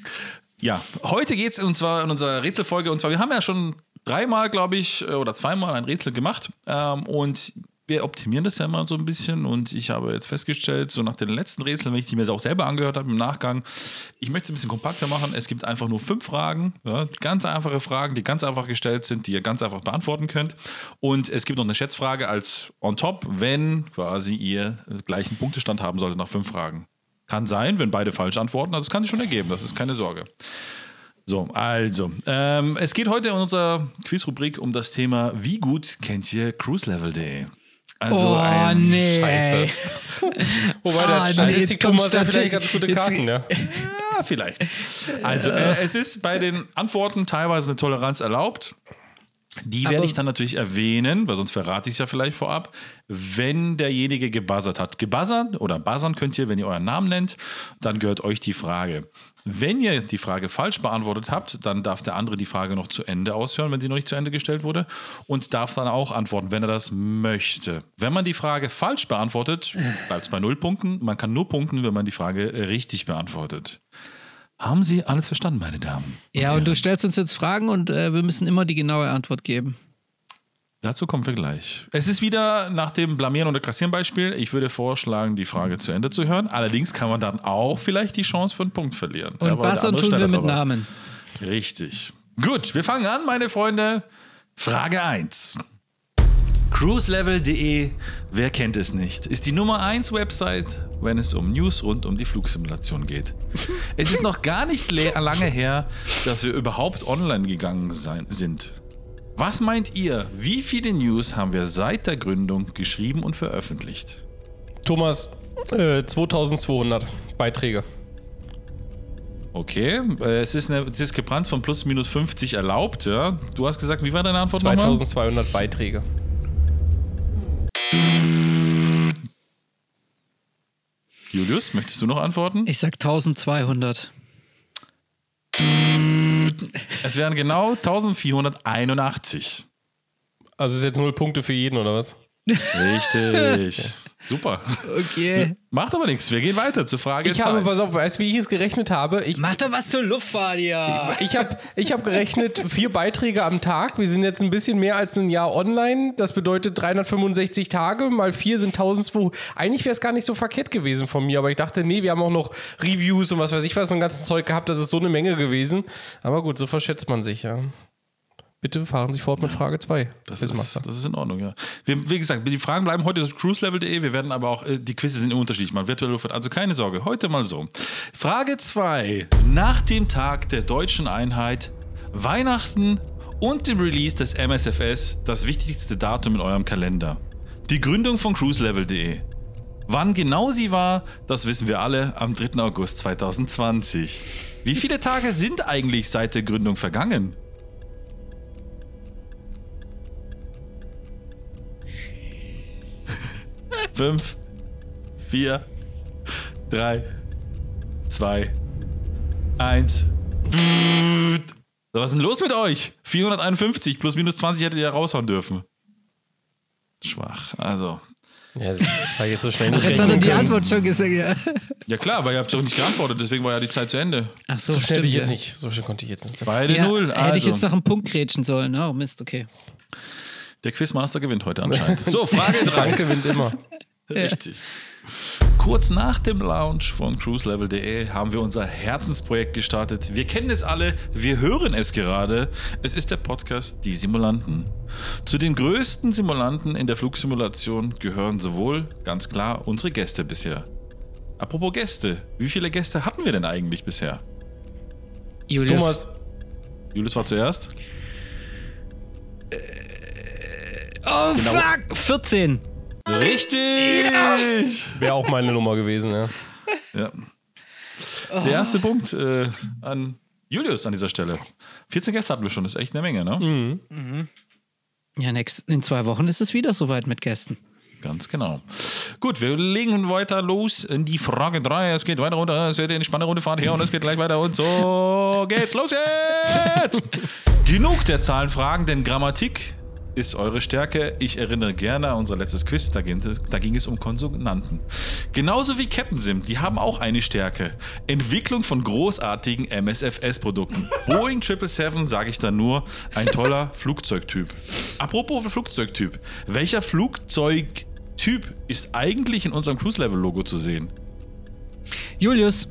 ja, heute geht es und zwar in unserer Rätselfolge. Und zwar, wir haben ja schon dreimal, glaube ich, oder zweimal ein Rätsel gemacht. Ähm, und wir optimieren das ja immer so ein bisschen. Und ich habe jetzt festgestellt, so nach den letzten Rätseln, wenn ich die mir auch selber angehört habe im Nachgang, ich möchte es ein bisschen kompakter machen. Es gibt einfach nur fünf Fragen, ja, ganz einfache Fragen, die ganz einfach gestellt sind, die ihr ganz einfach beantworten könnt. Und es gibt noch eine Schätzfrage als on top, wenn quasi ihr gleichen Punktestand haben solltet nach fünf Fragen. Kann sein, wenn beide falsch antworten, also es kann sich schon ergeben, das ist keine Sorge. So, also, ähm, es geht heute in unserer Quizrubrik um das Thema, wie gut kennt ihr Cruise Level Day? Also Oh, ein nee. Scheiße. Wobei Ah, der nee, Statistik kommt Thomas Stati- vielleicht ganz gute Karten, ja. Ja, vielleicht. Also, äh, es ist bei den Antworten teilweise eine Toleranz erlaubt. Die werde ich dann natürlich erwähnen, weil sonst verrate ich es ja vielleicht vorab, wenn derjenige gebuzzert hat. Gebuzzert oder buzzern könnt ihr, wenn ihr euren Namen nennt, dann gehört euch die Frage. Wenn ihr die Frage falsch beantwortet habt, dann darf der andere die Frage noch zu Ende aushören, wenn sie noch nicht zu Ende gestellt wurde, und darf dann auch antworten, wenn er das möchte. Wenn man die Frage falsch beantwortet, bleibt es bei null Punkten. Man kann nur punkten, wenn man die Frage richtig beantwortet. Haben Sie alles verstanden, meine Damen? Ja, und du stellst uns jetzt Fragen und äh, wir müssen immer die genaue Antwort geben. Dazu kommen wir gleich. Es ist wieder nach dem Blamieren oder Kassieren Beispiel. Ich würde vorschlagen, die Frage zu Ende zu hören. Allerdings kann man dann auch vielleicht die Chance für einen Punkt verlieren. Und Ja, andere tun wir mit war. Namen. Richtig. Gut, wir fangen an, meine Freunde. Frage 1. Cruiselevel.de, wer kennt es nicht, ist die Nummer 1 Website, wenn es um News rund um die Flugsimulation geht. Es ist noch gar nicht lange her, dass wir überhaupt online gegangen sein, sind. Was meint ihr, wie viele News haben wir seit der Gründung geschrieben und veröffentlicht? Thomas, äh, 2200 Beiträge. Okay, äh, es ist eine Diskrepanz von plus minus 50 erlaubt, ja. Du hast gesagt, wie war deine Antwort nochmal? 2200 Beiträge. Julius, möchtest du noch antworten? Ich sag 1200. Es wären genau 1481. Also ist jetzt null Punkte für jeden, oder was? Richtig. Super. Okay. Macht aber nichts. Wir gehen weiter zur Frage Ich habe, Zeit. pass auf, weißt du, wie ich es gerechnet habe? Ich, Mach doch was zur Luftfahrt, ja. ich habe ich hab gerechnet, vier Beiträge am Tag. Wir sind jetzt ein bisschen mehr als ein Jahr online. Das bedeutet 365 Tage mal vier sind 1200. Eigentlich wäre es gar nicht so verkehrt gewesen von mir, aber ich dachte, nee, wir haben auch noch Reviews und was weiß ich was, so ein ganzes Zeug gehabt. Das ist so eine Menge gewesen. Aber gut, so verschätzt man sich, ja. Bitte fahren Sie fort mit Frage 2. Das ist, das ist in Ordnung, ja. Wir, wie gesagt, die Fragen bleiben heute auf cruiselevel.de. Wir werden aber auch, äh, die Quizze sind unterschiedlich, mal Luftfahrt. Also keine Sorge, heute mal so. Frage 2. Nach dem Tag der deutschen Einheit, Weihnachten und dem Release des MSFS das wichtigste Datum in eurem Kalender. Die Gründung von cruiselevel.de. Wann genau sie war, das wissen wir alle am 3. August 2020. Wie viele Tage sind eigentlich seit der Gründung vergangen? Fünf, vier, drei, zwei, eins. So, was ist denn los mit euch? 451 plus minus 20 hättet ihr raushauen dürfen. Schwach. Also. Ja, das war jetzt so schnell nicht Jetzt hat er die können. Antwort schon gesagt, ja. Ja klar, weil ihr habt doch nicht geantwortet, deswegen war ja die Zeit zu Ende. Ach so, So schnell stimmt, ich jetzt nicht. So schnell konnte ich jetzt nicht. Beide Ja, null. Hätte ich Also, jetzt nach einem Punkt grätschen sollen. Oh, Mist, okay. der Quizmaster gewinnt heute anscheinend. So, Frage 3. Frank gewinnt immer. Richtig. Kurz nach dem Launch von cruiselevel.de haben wir unser Herzensprojekt gestartet. Wir kennen es alle, wir hören es gerade. Es ist der Podcast Die Simulanten. Zu den größten Simulanten in der Flugsimulation gehören sowohl ganz klar unsere Gäste bisher. Apropos Gäste, wie viele Gäste hatten wir denn eigentlich bisher? Julius. Thomas, Julius war zuerst. Oh, Genau. fuck! 14. Richtig! wäre auch meine Nummer gewesen, ja. Ja. Der erste Punkt äh, an Julius an dieser Stelle. 14 Gäste hatten wir schon, das ist echt eine Menge, ne? Ja, next, in zwei Wochen ist es wieder soweit mit Gästen. Ganz genau. Gut, wir legen weiter los in die Frage 3. Es geht weiter runter, es wird eine spannende Runde fahren hier und es geht gleich weiter und so geht's los jetzt! Genug der Zahlenfragen, denn Grammatik ist eure Stärke. Ich erinnere gerne an unser letztes Quiz, da ging, es, da ging es um Konsonanten. Genauso wie Captain die haben auch eine Stärke. Entwicklung von großartigen MSFS-Produkten. Boeing 777 sage ich da nur, ein toller Flugzeugtyp. Apropos Flugzeugtyp, welcher Flugzeugtyp ist eigentlich in unserem Cruise-Level-Logo zu sehen? Julius,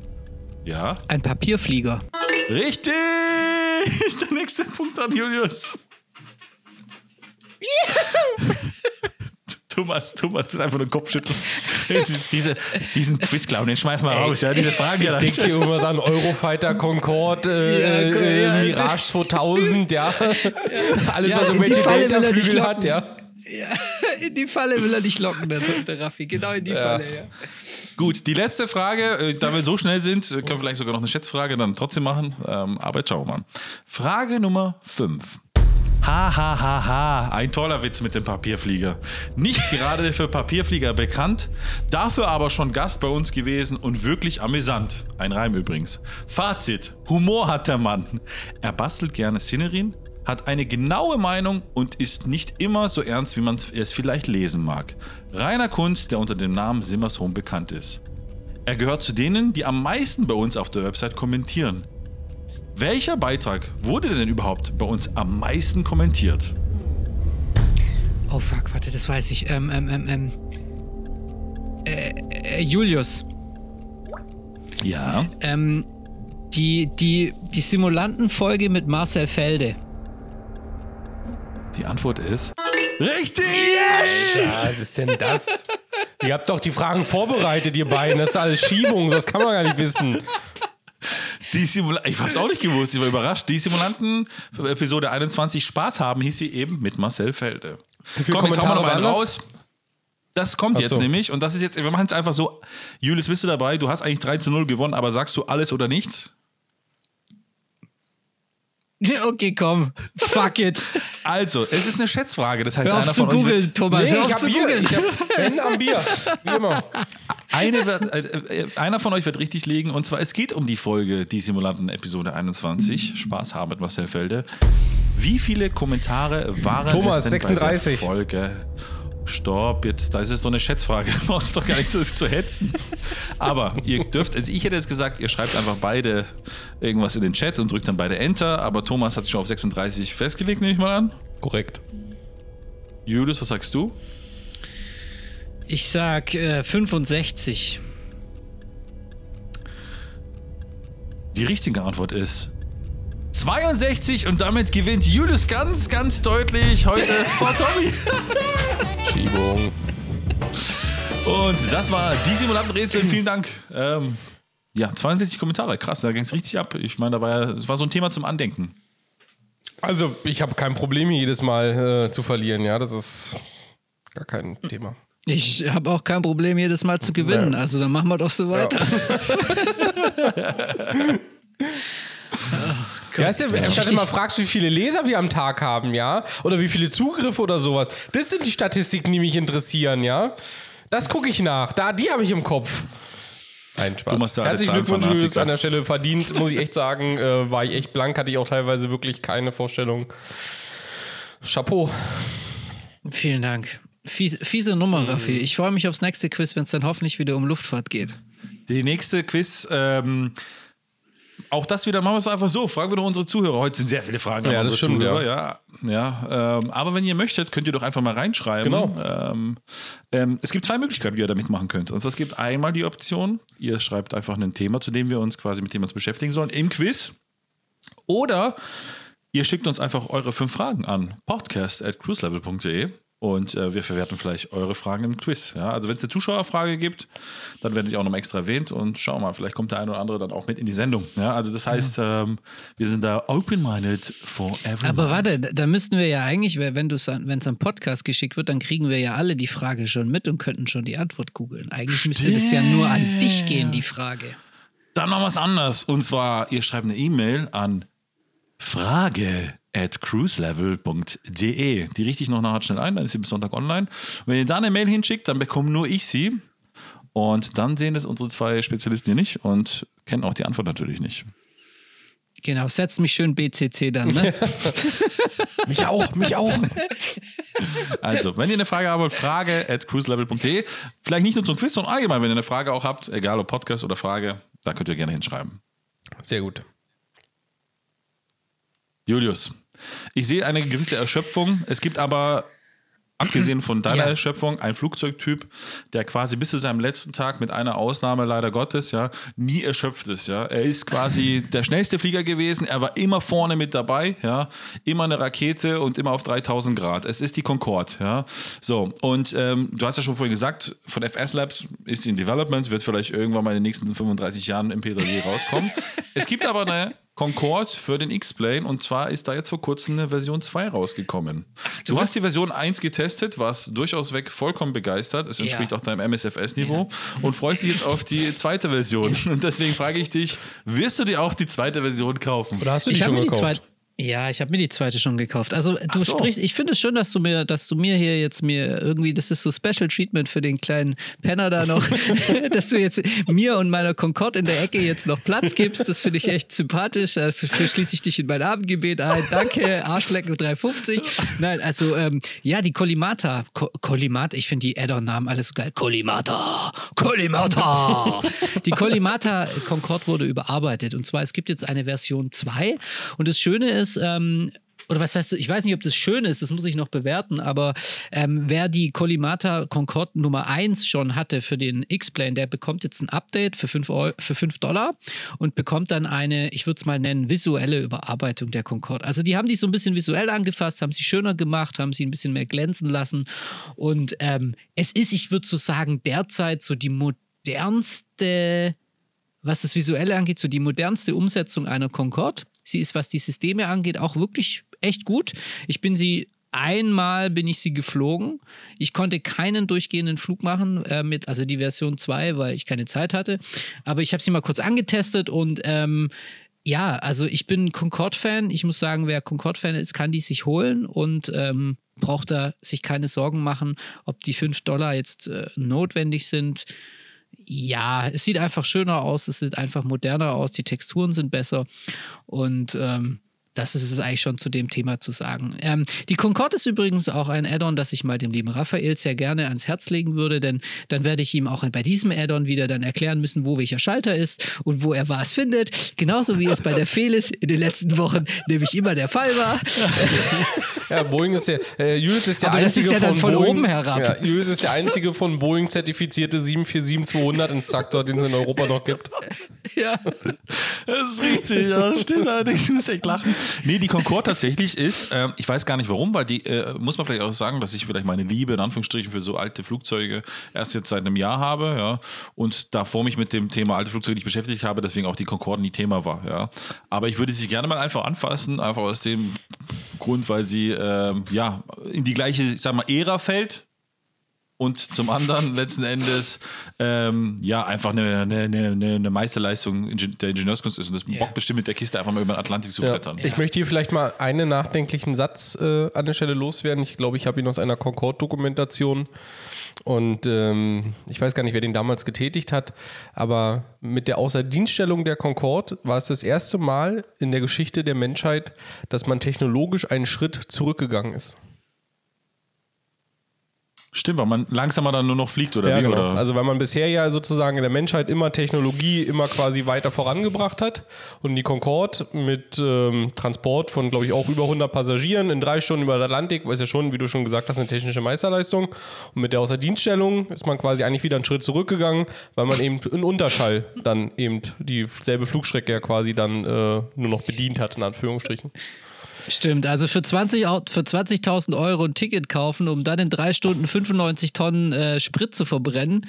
Ja? ein Papierflieger. Richtig! Der nächste Punkt an Julius. Thomas, Thomas, das ist einfach nur Kopfschütteln. Diese, diesen Quizclown, den schmeiß mal raus, ja. Diese Fragen, ja. Ich denke irgendwas an Eurofighter, Concorde, äh, Ja, äh, ja. Mirage 2000, ja. Alles, Ja, was in irgendwelche die Falle will er dich Delta-Flügel hat, locken. ja. Ja, in die Falle will er dich locken, der, der Raffi. Genau in die Falle, ja. Gut, die letzte Frage, äh, da wir so schnell sind, äh, können wir vielleicht sogar noch eine Schätzfrage dann trotzdem machen. Ähm, aber jetzt schauen wir mal. Frage Nummer 5. Ha, ha, ha, ha. Ein toller Witz mit dem Papierflieger. Nicht gerade für Papierflieger bekannt, dafür aber schon Gast bei uns gewesen und wirklich amüsant. Ein Reim übrigens. Fazit. Humor hat der Mann. Er bastelt gerne Szenerien, hat eine genaue Meinung und ist nicht immer so ernst, wie man es vielleicht lesen mag. Reiner Kunst, der unter dem Namen Simmers Home bekannt ist. Er gehört zu denen, die am meisten bei uns auf der Website kommentieren. Welcher Beitrag wurde denn überhaupt bei uns am meisten kommentiert? Oh fuck, warte, das weiß ich. Ähm, ähm, ähm, ähm. Äh, äh, Julius, Ja. ähm, die, die, die Simulantenfolge mit Marcel Felde. Die Antwort ist Richtig! Ja, was ist denn das? Ihr habt doch die Fragen vorbereitet, ihr beiden. Das ist alles Schiebung, das kann man gar nicht wissen. Die Simulanten, ich hab's auch nicht gewusst, ich war überrascht. Die Simulanten, Episode 21, Spaß haben, hieß sie eben mit Marcel Felde. Komm, jetzt hauen wir noch Kommentare einen waren das? raus. Das kommt Ach jetzt so. nämlich und das ist jetzt, wir machen es einfach so. Julius, bist du dabei? Du hast eigentlich 3 zu 0 gewonnen, aber sagst du alles oder nichts? Okay, komm. Fuck it. Also, es ist eine Schätzfrage. Das heißt, Hör einer auf zu von googeln, Thomas. Nee, Hör ich auf hab zu Bier. googeln. Ich hab Hände am Bier. Wie immer. eine wird, äh, einer von euch wird richtig liegen und zwar es geht um die Folge Die Simulanten Episode 21 Spaß haben mit Marcel Felde. Wie viele Kommentare waren Thomas, es denn 36. bei der Folge? Stopp, jetzt, da ist es doch eine Schätzfrage. Du brauchst doch gar nicht so zu hetzen. Aber ihr dürft, also ich hätte jetzt gesagt, ihr schreibt einfach beide irgendwas in den Chat und drückt dann beide Enter. Aber Thomas hat sich schon auf 36 festgelegt, nehme ich mal an. Korrekt. Julius, was sagst du? Ich sag äh, 65. Die richtige Antwort ist 62 und damit gewinnt Julius ganz, ganz deutlich heute vor Tommy. Schiebung. Und das war die Simulantenrätsel. Vielen Dank. Ähm, ja, 62 Kommentare. Krass, da ging es richtig ab. Ich meine, da war ja, das war so ein Thema zum Andenken. Also, ich habe kein Problem, hier jedes Mal äh, zu verlieren. Ja, das ist gar kein Thema. Ich habe auch kein Problem, jedes Mal zu gewinnen. Ja. Also dann machen wir doch so weiter. Ja, ist ja, statt immer fragst, wie viele Leser wir am Tag haben, ja? Oder wie viele Zugriffe oder sowas. Das sind die Statistiken, die mich interessieren, ja? Das gucke ich nach. Da, die habe ich im Kopf. Ein Spaß. Alte Herzlichen Glückwunsch. Julius, an der Stelle verdient, muss ich echt sagen. Äh, war ich echt blank, hatte ich auch teilweise wirklich keine Vorstellung. Chapeau. Vielen Dank. Fiese, fiese Nummer, Raffi. Ich freue mich aufs nächste Quiz, wenn es dann hoffentlich wieder um Luftfahrt geht. Die nächste Quiz, ähm, auch das wieder, machen wir es einfach so. Fragen wir doch unsere Zuhörer. Heute sind sehr viele Fragen an Ja, das unsere stimmt, Zuhörer. Ja. Ja, ähm, aber wenn ihr möchtet, könnt ihr doch einfach mal reinschreiben. Genau. Ähm, ähm, es gibt zwei Möglichkeiten, wie ihr da mitmachen könnt. Und zwar, es gibt einmal die Option, ihr schreibt einfach ein Thema, zu dem wir uns quasi mit dem wir uns beschäftigen sollen, im Quiz. Oder ihr schickt uns einfach eure fünf Fragen an podcast at cruiselevel.de und äh, wir verwerten vielleicht eure Fragen im Quiz. Ja? Also wenn es eine Zuschauerfrage gibt, dann werdet ihr auch nochmal extra erwähnt und schauen wir mal, vielleicht kommt der eine oder andere dann auch mit in die Sendung. Ja? Also das heißt, ähm, wir sind da open-minded for everyone. Aber warte, da müssten wir ja eigentlich, wenn es am Podcast geschickt wird, dann kriegen wir ja alle die Frage schon mit und könnten schon die Antwort googeln. Eigentlich müsste das ja nur an dich gehen, die Frage. Dann machen wir es anders. Und zwar, ihr schreibt eine E-Mail an frage at cruiselevel.de. Die richte ich noch nachher schnell ein, dann ist sie bis Sonntag online. Und wenn ihr da eine Mail hinschickt, dann bekomme nur ich sie. Und dann sehen es unsere zwei Spezialisten hier nicht und kennen auch die Antwort natürlich nicht. Genau, setzt mich schön BCC dann, ne? Mich auch, mich auch. Also, wenn ihr eine Frage habt, frage at cruiselevel.de. Vielleicht nicht nur zum Quiz, sondern allgemein, wenn ihr eine Frage auch habt, egal ob Podcast oder Frage, da könnt ihr gerne hinschreiben. Sehr gut. Julius, ich sehe eine gewisse Erschöpfung. Es gibt aber, abgesehen von deiner Ja. Erschöpfung, einen Flugzeugtyp, der quasi bis zu seinem letzten Tag mit einer Ausnahme leider Gottes, ja, nie erschöpft ist, ja. Er ist quasi der schnellste Flieger gewesen. Er war immer vorne mit dabei, ja. Immer eine Rakete und immer auf 3000 Grad. Es ist die Concorde, ja. So. Und ähm, du hast ja schon vorhin gesagt, von FS Labs ist sie in Development, wird vielleicht irgendwann mal in den nächsten 35 Jahren im P3G rauskommen. es gibt aber eine Concorde für den X-Plane und zwar ist da jetzt vor kurzem eine Version 2 rausgekommen. du hast die Version 1 getestet, warst durchaus weg vollkommen begeistert. Es entspricht Ja. auch deinem MSFS-Niveau und freust dich jetzt auf die zweite Version. Und deswegen frage ich dich, wirst du dir auch die zweite Version kaufen? Oder hast du die Ich schon gekauft? Ja, ich habe mir die zweite schon gekauft. Also du so. sprichst, ich finde es schön, dass du mir, dass du mir hier jetzt mir irgendwie, das ist so Special Treatment für den kleinen Penner da noch, dass du jetzt mir und meiner Concorde in der Ecke jetzt noch Platz gibst. Das finde ich echt sympathisch. Dafür schließe ich dich in mein Abendgebet ein. Danke, Arschlecken 350. Nein, also ähm, ja, die Collimata, Co Collimata, ich finde die Add-on-Namen alles so geil. Collimata, Collimata. Die Collimata Concorde wurde überarbeitet und zwar es gibt jetzt eine Version 2 und das Schöne ist, ähm, oder was heißt, ich weiß nicht, ob das schön ist, das muss ich noch bewerten, aber ähm, wer die Collimata Concorde Nummer 1 schon hatte für den X-Plane, der bekommt jetzt ein Update für 5, Euro, für 5 Dollar und bekommt dann eine, ich würde es mal nennen, visuelle Überarbeitung der Concorde. Also die haben die so ein bisschen visuell angefasst, haben sie schöner gemacht, haben sie ein bisschen mehr glänzen lassen und ähm, es ist, ich würde so sagen, derzeit so die modernste was das Visuelle angeht, so die modernste Umsetzung einer Concorde. Sie ist, was die Systeme angeht, auch wirklich echt gut. Ich bin sie Einmal bin ich sie geflogen. Ich konnte keinen durchgehenden Flug machen, ähm, jetzt, also die Version 2, weil ich keine Zeit hatte. Aber ich habe sie mal kurz angetestet und ähm, ja, also ich bin Concorde-Fan. Ich muss sagen, wer Concorde-Fan ist, kann die sich holen und ähm, braucht da sich keine Sorgen machen, ob die 5 Dollar jetzt äh, notwendig sind. Ja, es sieht einfach schöner aus, es sieht einfach moderner aus, die Texturen sind besser. Und ähm, das ist es eigentlich schon zu dem Thema zu sagen. Ähm, die Concorde ist übrigens auch ein Add-on, das ich mal dem lieben Raphael sehr gerne ans Herz legen würde, denn dann werde ich ihm auch bei diesem Add-on wieder dann erklären müssen, wo welcher Schalter ist und wo er was findet. Genauso wie es bei der Felis in den letzten Wochen nämlich immer der Fall war. Ja, Boeing ist der, äh, Julius ist der Aber das einzige ist ja dann von, von Boeing, oben herab. Ja, Julius ist der einzige von Boeing zertifizierte 747-200 Instruktor, den es in Europa noch gibt. ja. Das ist richtig, ja, das stimmt allerdings. Ich muss echt lachen. Nee, die Concorde tatsächlich ist, ähm, ich weiß gar nicht warum, weil die, äh, muss man vielleicht auch sagen, dass ich vielleicht meine Liebe in Anführungsstrichen für so alte Flugzeuge erst jetzt seit einem Jahr habe, ja, und davor mich mit dem Thema alte Flugzeuge nicht beschäftigt habe, deswegen auch die Concorde nie Thema war, ja. Aber ich würde sie gerne mal einfach anfassen, einfach aus dem Grund, weil sie, ähm, ja, in die gleiche, ich sag mal, Ära fällt, und zum anderen letzten Endes ähm, ja einfach eine, eine, eine, eine Meisterleistung der Ingenieurskunst ist und das Ja. bockt bestimmt mit der Kiste einfach mal über den Atlantik zu Ja. brettern. Ich möchte hier vielleicht mal einen nachdenklichen Satz äh, an der Stelle loswerden. Ich glaube, ich habe ihn aus einer Concorde-Dokumentation. Und ähm, ich weiß gar nicht, wer den damals getätigt hat, aber mit der Außerdienststellung der Concorde war es das erste Mal in der Geschichte der Menschheit, dass man technologisch einen Schritt zurückgegangen ist. Stimmt, weil man langsamer dann nur noch fliegt oder Ja, wie? genau. Oder? Also weil man bisher ja sozusagen in der Menschheit immer Technologie immer quasi weiter vorangebracht hat und die Concorde mit ähm, Transport von, glaube ich, auch über 100 Passagieren in drei Stunden über den Atlantik, ist ja schon, wie du schon gesagt hast, eine technische Meisterleistung. Und mit der Außerdienststellung ist man quasi eigentlich wieder einen Schritt zurückgegangen, weil man eben in Unterschall dann eben dieselbe Flugstrecke ja quasi dann äh, nur noch bedient hat, in Anführungsstrichen. Stimmt, also für 20 Au- für 20.000 Euro ein Ticket kaufen, um dann in drei Stunden 95 Tonnen äh, Sprit zu verbrennen,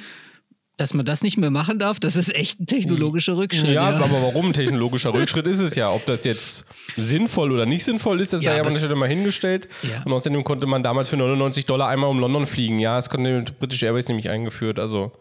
dass man das nicht mehr machen darf, das ist echt ein technologischer Rückschritt. Ja, Ja, aber warum ein technologischer Rückschritt ist es ja. Ob das jetzt sinnvoll oder nicht sinnvoll ist, das Ja, sei ja an der es- Stelle mal hingestellt. Ja. Und außerdem konnte man damals für 99 Dollar einmal um London fliegen. Ja, das konnte mit British Airways nämlich eingeführt. Also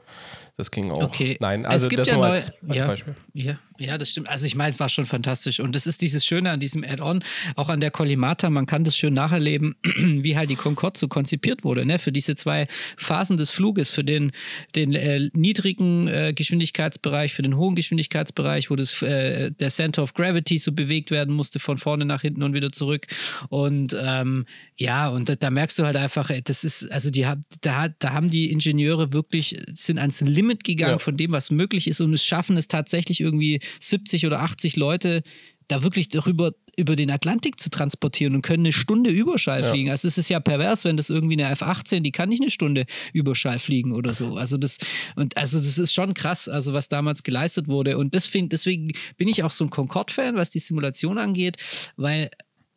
das ging auch. Okay. Nein, Es also gibt das ja nur als, als Beispiel. Ja, ja, das stimmt. Also ich meine, es war schon fantastisch. Und das ist dieses Schöne an diesem Add-on, auch an der Collimata, man kann das schön nacherleben, wie halt die Concorde so konzipiert wurde, ne? Für diese zwei Phasen des Fluges, für den, den äh, niedrigen äh, Geschwindigkeitsbereich, für den hohen Geschwindigkeitsbereich, wo das, äh, der Center of Gravity so bewegt werden musste, von vorne nach hinten und wieder zurück. Und ähm, ja, und da, da merkst du halt einfach, ey, das ist, also die da, da haben die Ingenieure wirklich, sind ans Limit gegangen Ja. von dem, was möglich ist und es schaffen es tatsächlich irgendwie 70 oder 80 Leute da wirklich darüber über den Atlantik zu transportieren und können eine Stunde Überschall Ja. fliegen. Also es ist ja pervers, wenn das irgendwie eine F-18, die kann nicht eine Stunde Überschall fliegen oder so. Also das und also das ist schon krass, also was damals geleistet wurde und das find, deswegen bin ich auch so ein Concorde-Fan, was die Simulation angeht, weil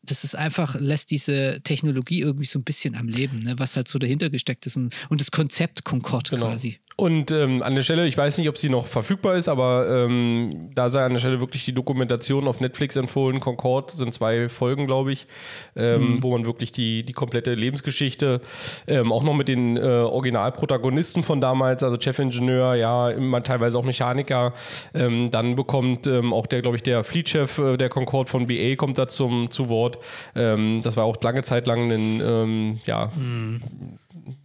das ist einfach, lässt diese Technologie irgendwie so ein bisschen am Leben, ne? was halt so dahinter gesteckt ist und, und das Konzept Concorde Genau. quasi. Und ähm, an der Stelle, ich weiß nicht, ob sie noch verfügbar ist, aber ähm, da sei an der Stelle wirklich die Dokumentation auf Netflix empfohlen. Concorde sind zwei Folgen, glaube ich, ähm, wo man wirklich die, die komplette Lebensgeschichte, ähm, auch noch mit den äh, Originalprotagonisten von damals, also Chefingenieur, ja, immer teilweise auch Mechaniker. Ähm, dann bekommt ähm, auch der, glaube ich, der Fleetchef äh, der Concorde von BA kommt da zum, zu Wort. Ähm, das war auch lange Zeit lang ein, ähm, ja,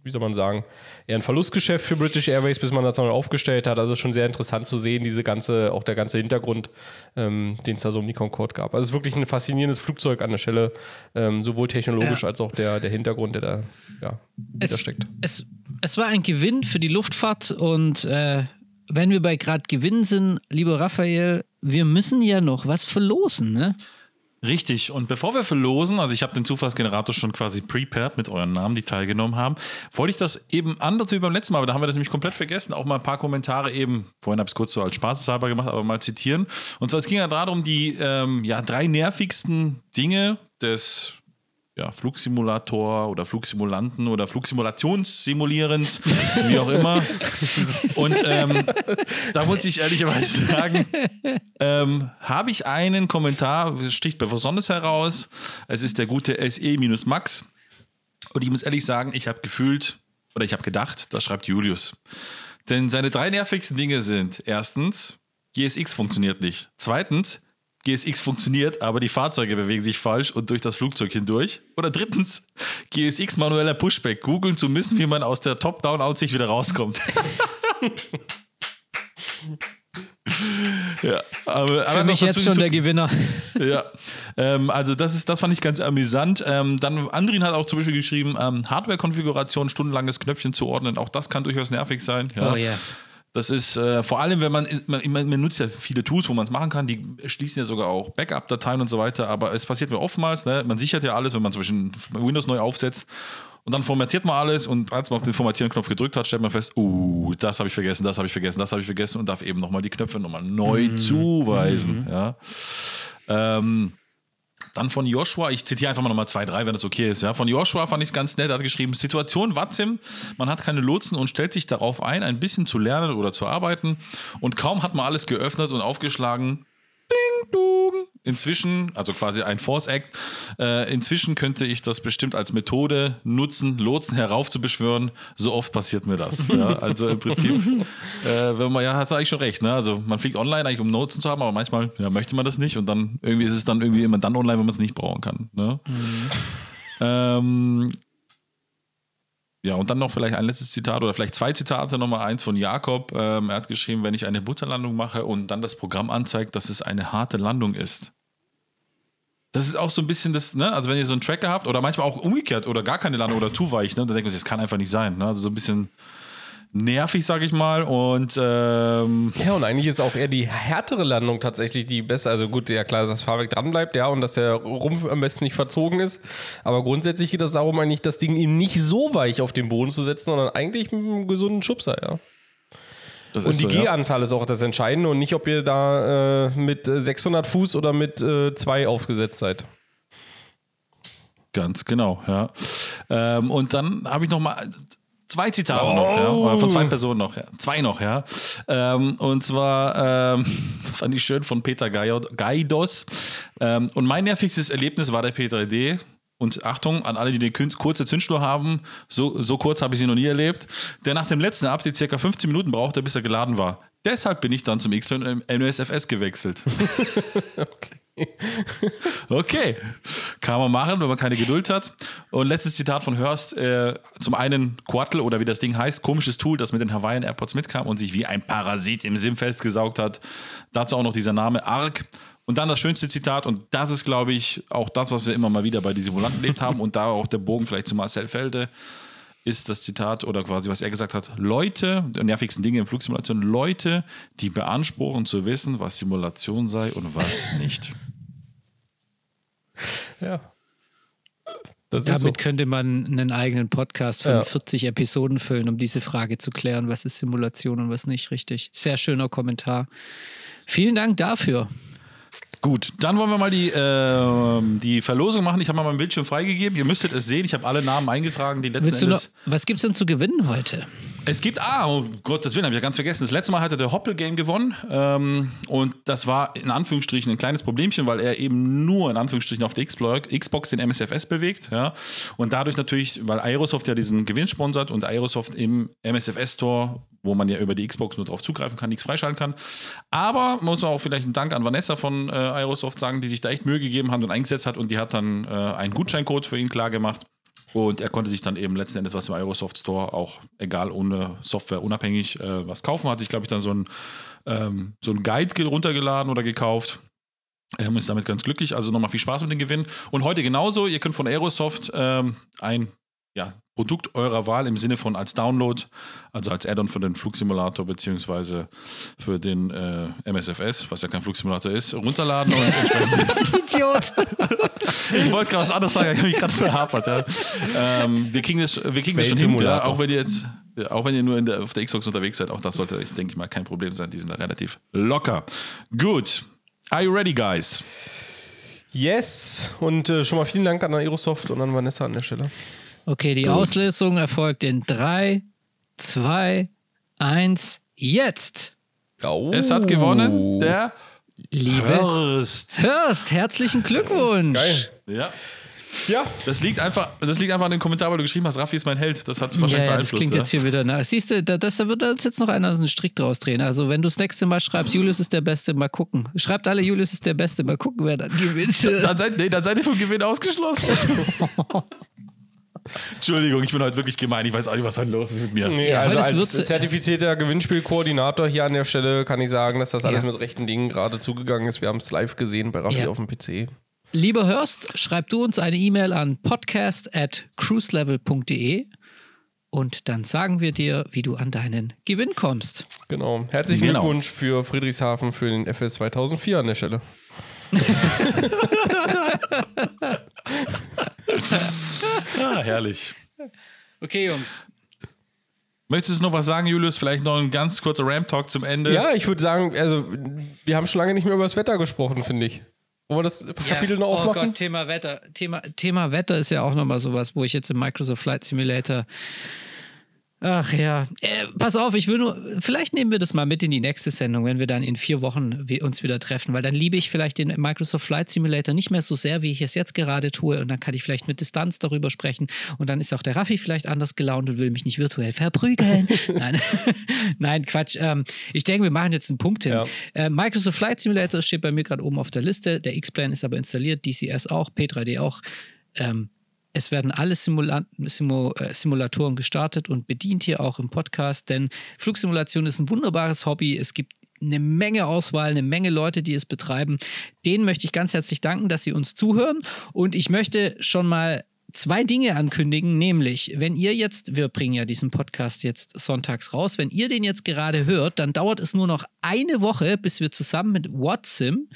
wie soll man sagen, eher ein Verlustgeschäft für British Airways, bis man das neu aufgestellt hat. Also schon sehr interessant zu sehen, diese ganze, auch der ganze Hintergrund, ähm, den es da so um die Concorde gab. Also es ist wirklich ein faszinierendes Flugzeug an der Stelle, ähm, sowohl technologisch Ja. als auch der, der Hintergrund, der da ja, es, steckt. Es, es war ein Gewinn für die Luftfahrt und äh, wenn wir bei gerade Gewinn sind, lieber Raphael, wir müssen ja noch was verlosen, ne? Richtig. Und bevor wir verlosen, also ich habe den Zufallsgenerator schon quasi prepared mit euren Namen, die teilgenommen haben, wollte ich das eben anders wie beim letzten Mal, aber da haben wir das nämlich komplett vergessen, auch mal ein paar Kommentare eben, vorhin habe ich es kurz so als Spaßeshalber gemacht, aber mal zitieren. Und zwar, es ging ja darum, die ähm, ja, drei nervigsten Dinge des ja, Flugsimulator oder Flugsimulanten oder Flugsimulationssimulierens, wie auch immer. Und ähm, da muss ich ehrlicherweise sagen, ähm, habe ich einen Kommentar, sticht besonders heraus. Es ist der gute SE-Max. Und ich muss ehrlich sagen, ich habe gefühlt oder ich habe gedacht, das schreibt Julius. Denn seine drei nervigsten Dinge sind erstens, GSX funktioniert nicht. Zweitens, GSX funktioniert, aber die Fahrzeuge bewegen sich falsch und durch das Flugzeug hindurch. Oder drittens, GSX manueller Pushback. Googeln zu müssen, wie man aus der Top-Down-Aussicht wieder rauskommt. ja, aber, Für aber mich jetzt schon der Gewinner. Ja, ähm, also das ist, das fand ich ganz amüsant. Ähm, dann Andrin hat auch zum Beispiel geschrieben, ähm, Hardware-Konfiguration, stundenlanges Knöpfchen zuordnen. Auch das kann durchaus nervig sein. Ja. Oh yeah. Das ist äh, vor allem, wenn man, man, man, nutzt ja viele Tools, wo man es machen kann, die schließen ja sogar auch Backup-Dateien und so weiter, aber es passiert mir oftmals, ne? man sichert ja alles, wenn man zum Beispiel Windows neu aufsetzt und dann formatiert man alles und als man auf den Formatieren-Knopf gedrückt hat, stellt man fest, uh, das habe ich vergessen, das habe ich vergessen, das habe ich vergessen und darf eben nochmal die Knöpfe nochmal neu mhm. zuweisen. Mhm. Ja. Ähm, dann von Joshua, ich zitiere einfach mal nochmal zwei, drei, wenn das okay ist. Ja. Von Joshua fand ich es ganz nett, er hat geschrieben, Situation Watzim, man hat keine Lotsen und stellt sich darauf ein, ein bisschen zu lernen oder zu arbeiten. Und kaum hat man alles geöffnet und aufgeschlagen, Ding, dong. Inzwischen, also quasi ein Force Act, äh, inzwischen könnte ich das bestimmt als Methode nutzen, Lotsen heraufzubeschwören. So oft passiert mir das. Ja? Also im Prinzip, äh, wenn man, ja, hat eigentlich schon recht. Ne? Also man fliegt online eigentlich, um Lotsen zu haben, aber manchmal ja, möchte man das nicht und dann irgendwie ist es dann irgendwie immer dann online, wenn man es nicht brauchen kann. Ne? Mhm. Ähm, ja, und dann noch vielleicht ein letztes Zitat oder vielleicht zwei Zitate, nochmal eins von Jakob. Ähm, er hat geschrieben, wenn ich eine Butterlandung mache und dann das Programm anzeigt, dass es eine harte Landung ist. Das ist auch so ein bisschen das, ne? Also wenn ihr so einen Tracker habt oder manchmal auch umgekehrt oder gar keine Landung oder zu weich, ne? Dann denkt man sich, das kann einfach nicht sein. Ne? Also so ein bisschen nervig, sag ich mal. Und ähm ja, und eigentlich ist auch eher die härtere Landung tatsächlich die beste. Also gut, ja klar, dass das Fahrwerk dran bleibt, ja, und dass der Rumpf am besten nicht verzogen ist. Aber grundsätzlich geht es darum, eigentlich das Ding eben nicht so weich auf den Boden zu setzen, sondern eigentlich mit einem gesunden Schubser, ja. Das und die so, G-Anzahl ja. ist auch das Entscheidende und nicht, ob ihr da äh, mit 600 Fuß oder mit 2 äh, aufgesetzt seid. Ganz genau, ja. Ähm, und dann habe ich noch mal zwei Zitate oh. noch, ja. Oder von zwei Personen noch, ja. Zwei noch, ja. Ähm, und zwar, ähm, das fand ich schön von Peter Gaidos. Ähm, und mein nervigstes Erlebnis war der P3D. Und Achtung an alle, die eine kurze Zündschnur haben, so, so kurz habe ich sie noch nie erlebt, der nach dem letzten Update circa 15 Minuten brauchte, bis er geladen war. Deshalb bin ich dann zum X-Plane NOSFS gewechselt. okay. okay, kann man machen, wenn man keine Geduld hat. Und letztes Zitat von Hörst: äh, zum einen Quattle oder wie das Ding heißt, komisches Tool, das mit den Hawaiian Airports mitkam und sich wie ein Parasit im Sim festgesaugt hat. Dazu auch noch dieser Name Arc. Und dann das schönste Zitat, und das ist, glaube ich, auch das, was wir immer mal wieder bei den Simulanten erlebt haben, und da auch der Bogen vielleicht zu Marcel Felde ist das Zitat oder quasi, was er gesagt hat: Leute, die nervigsten Dinge in Flugsimulation, Leute, die beanspruchen zu wissen, was Simulation sei und was nicht. Ja. Das Damit so. könnte man einen eigenen Podcast von ja. 40 Episoden füllen, um diese Frage zu klären, was ist Simulation und was nicht richtig. Sehr schöner Kommentar. Vielen Dank dafür. Gut, dann wollen wir mal die, äh, die Verlosung machen. Ich habe mal meinen Bildschirm freigegeben. Ihr müsstet es sehen. Ich habe alle Namen eingetragen, die letzten Endes. Noch, was gibt es denn zu gewinnen heute? Es gibt, ah, oh Gott, das Willen, habe ich ja ganz vergessen. Das letzte Mal hatte der Hoppel Game gewonnen. Ähm, und das war in Anführungsstrichen ein kleines Problemchen, weil er eben nur in Anführungsstrichen auf der Xbox den MSFS bewegt. Ja. Und dadurch natürlich, weil Aerosoft ja diesen Gewinn sponsert und Aerosoft im MSFS Store wo man ja über die Xbox nur drauf zugreifen kann, nichts freischalten kann. Aber muss man auch vielleicht einen Dank an Vanessa von äh, Aerosoft sagen, die sich da echt Mühe gegeben hat und eingesetzt hat und die hat dann äh, einen Gutscheincode für ihn klar gemacht. Und er konnte sich dann eben letzten Endes was im Aerosoft Store auch, egal ohne Software, unabhängig äh, was kaufen. Hat sich, glaube ich, dann so ein, ähm, so ein Guide runtergeladen oder gekauft. Er ist damit ganz glücklich. Also nochmal viel Spaß mit dem Gewinn. Und heute genauso. Ihr könnt von Aerosoft ähm, ein ja, Produkt eurer Wahl im Sinne von als Download, also als Add-on für den Flugsimulator beziehungsweise für den äh, MSFS, was ja kein Flugsimulator ist, runterladen und entsprechend. Idiot! ich wollte gerade was anderes sagen, ich habe mich gerade verhapert. Ja. Ähm, wir kriegen das, wir kriegen das schon hin, ja, auch wenn ihr jetzt, auch wenn ihr nur der, auf der Xbox unterwegs seid, auch das sollte, ich denke mal, kein Problem sein. Die sind da relativ locker. Gut. Are you ready, guys? Yes. Und äh, schon mal vielen Dank an Aerosoft und an Vanessa an der Stelle. Okay, die Gut. Auslösung erfolgt in 3, 2, 1, jetzt. Oh. Es hat gewonnen der Liebe Hörst. Hörst, herzlichen Glückwunsch. Geil. Ja. Ja. Das liegt, einfach, das liegt einfach an dem Kommentar, weil du geschrieben hast, Raffi ist mein Held. Das hat es wahrscheinlich ja, ja, beeinflusst. Das klingt ja. jetzt hier wieder nach. Siehst du, da, das, da wird uns jetzt noch einer aus dem Strick draus drehen. Also, wenn du das nächste Mal schreibst, Julius ist der Beste, mal gucken. Schreibt alle, Julius ist der Beste, mal gucken, wer dann gewinnt. dann, seid, nee, dann seid ihr vom Gewinn ausgeschlossen. Entschuldigung, ich bin heute wirklich gemein. Ich weiß auch nicht, was heute los ist mit mir. Nee, also als zertifizierter Gewinnspielkoordinator hier an der Stelle kann ich sagen, dass das alles ja. mit rechten Dingen gerade zugegangen ist. Wir haben es live gesehen bei Raffi ja. auf dem PC. Lieber Hörst, schreib du uns eine E-Mail an podcast at cruiselevel.de und dann sagen wir dir, wie du an deinen Gewinn kommst. Genau. Herzlichen genau. Glückwunsch für Friedrichshafen für den FS 2004 an der Stelle. Ah, herrlich. Okay, Jungs. Möchtest du noch was sagen, Julius? Vielleicht noch ein ganz kurzer Ramp-Talk zum Ende? Ja, ich würde sagen, also wir haben schon lange nicht mehr über das Wetter gesprochen, finde ich. Wollen wir das Kapitel ja, noch aufmachen? Oh Gott, Thema Wetter. Thema, Thema Wetter ist ja auch nochmal sowas, wo ich jetzt im Microsoft Flight Simulator Ach ja, äh, pass auf, ich will nur, vielleicht nehmen wir das mal mit in die nächste Sendung, wenn wir dann in vier Wochen uns wieder treffen, weil dann liebe ich vielleicht den Microsoft Flight Simulator nicht mehr so sehr, wie ich es jetzt gerade tue und dann kann ich vielleicht mit Distanz darüber sprechen und dann ist auch der Raffi vielleicht anders gelaunt und will mich nicht virtuell verprügeln. Nein. Nein, Quatsch. Ähm, ich denke, wir machen jetzt einen Punkt hin. Ja. Äh, Microsoft Flight Simulator steht bei mir gerade oben auf der Liste, der X-Plan ist aber installiert, DCS auch, P3D auch. Ähm, es werden alle Simula Simu äh, Simulatoren gestartet und bedient hier auch im Podcast, denn Flugsimulation ist ein wunderbares Hobby. Es gibt eine Menge Auswahl, eine Menge Leute, die es betreiben. Denen möchte ich ganz herzlich danken, dass sie uns zuhören. Und ich möchte schon mal zwei Dinge ankündigen, nämlich, wenn ihr jetzt, wir bringen ja diesen Podcast jetzt sonntags raus, wenn ihr den jetzt gerade hört, dann dauert es nur noch eine Woche, bis wir zusammen mit Watsim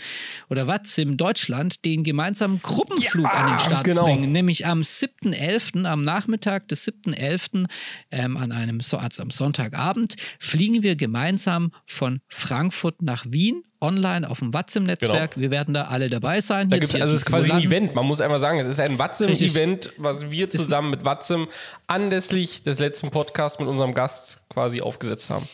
oder Watsim Deutschland den gemeinsamen Gruppenflug ja, an den Start genau. bringen, nämlich am 7.11., am Nachmittag des 7.11., ähm, an einem, also am Sonntagabend, fliegen wir gemeinsam von Frankfurt nach Wien online auf dem Watzim-Netzwerk. Genau. Wir werden da alle dabei sein. Da gibt's, also es ist quasi ein Event. Man muss einmal sagen, es ist ein Watzim-Event, was wir zusammen mit Watzim anlässlich des letzten Podcasts mit unserem Gast quasi aufgesetzt haben.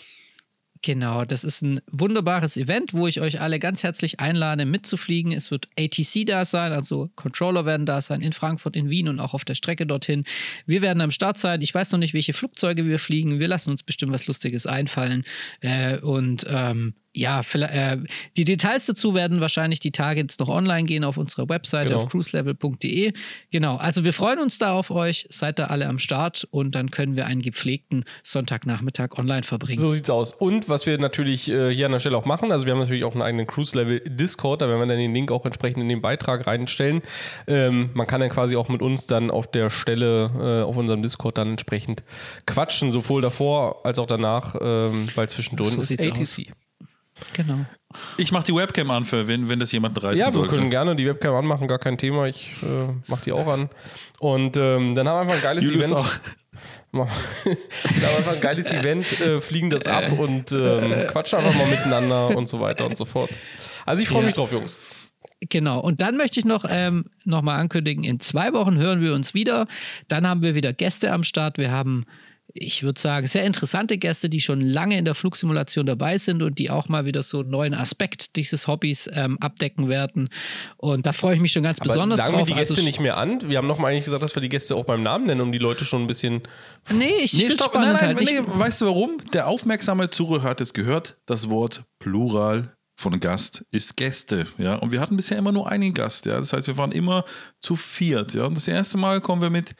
Genau, das ist ein wunderbares Event, wo ich euch alle ganz herzlich einlade, mitzufliegen. Es wird ATC da sein, also Controller werden da sein in Frankfurt, in Wien und auch auf der Strecke dorthin. Wir werden am Start sein. Ich weiß noch nicht, welche Flugzeuge wir fliegen. Wir lassen uns bestimmt was Lustiges einfallen. Äh, und ähm, ja, äh, die Details dazu werden wahrscheinlich die Tage jetzt noch online gehen auf unserer Webseite genau. auf cruiselevel.de. Genau, also wir freuen uns da auf euch. Seid da alle am Start und dann können wir einen gepflegten Sonntagnachmittag online verbringen. So sieht's aus. Und was wir natürlich äh, hier an der Stelle auch machen, also wir haben natürlich auch einen eigenen Cruise Level Discord, da werden wir dann den Link auch entsprechend in den Beitrag reinstellen. Ähm, man kann dann quasi auch mit uns dann auf der Stelle äh, auf unserem Discord dann entsprechend quatschen, sowohl davor als auch danach, ähm, weil zwischendrin so ist ATC. Aus. Genau. Ich mache die Webcam an, für wenn, wenn das jemand reizt. Ja, wir können gerne die Webcam anmachen, gar kein Thema. Ich äh, mache die auch an. Und ähm, dann haben wir einfach ein geiles Julius Event. Auch. dann haben wir einfach ein geiles Event, äh, fliegen das ab und ähm, quatschen einfach mal miteinander und so weiter und so fort. Also ich freue ja. mich drauf, Jungs. Genau. Und dann möchte ich noch, ähm, noch mal ankündigen, in zwei Wochen hören wir uns wieder. Dann haben wir wieder Gäste am Start. Wir haben ich würde sagen, sehr interessante Gäste, die schon lange in der Flugsimulation dabei sind und die auch mal wieder so einen neuen Aspekt dieses Hobbys ähm, abdecken werden. Und da freue ich mich schon ganz Aber besonders sagen drauf. Sagen wir die Gäste also, nicht mehr an? Wir haben noch mal eigentlich gesagt, dass wir die Gäste auch beim Namen nennen, um die Leute schon ein bisschen. Nee, ich nee, stopp, nein, nein, halt. nee, weißt du warum? Der aufmerksame Zuhörer hat jetzt gehört, das Wort Plural von Gast ist Gäste, ja. Und wir hatten bisher immer nur einen Gast, ja. Das heißt, wir waren immer zu viert, ja. Und das erste Mal kommen wir mit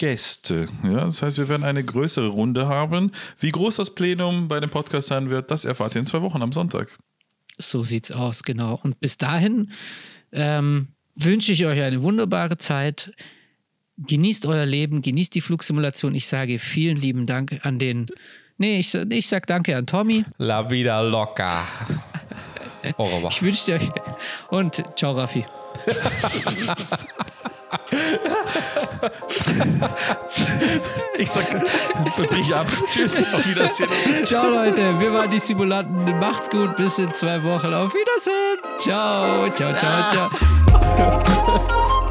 Gäste. Ja, das heißt, wir werden eine größere Runde haben. Wie groß das Plenum bei dem Podcast sein wird, das erfahrt ihr in zwei Wochen am Sonntag. So sieht's aus, genau. Und bis dahin ähm, wünsche ich euch eine wunderbare Zeit. genießt euer Leben, genießt die Flugsimulation. Ich sage vielen lieben Dank an den. Nee, ich, ich sag danke an Tommy. La vida loca. Au revoir. Ich wünsche euch. Und ciao, Raffi. Ich sag, brich ab. Tschüss, auf Wiedersehen. Ciao, Leute. Wir waren die Simulanten. Macht's gut. Bis in zwei Wochen. Auf Wiedersehen. Ciao, ciao, ciao, ciao.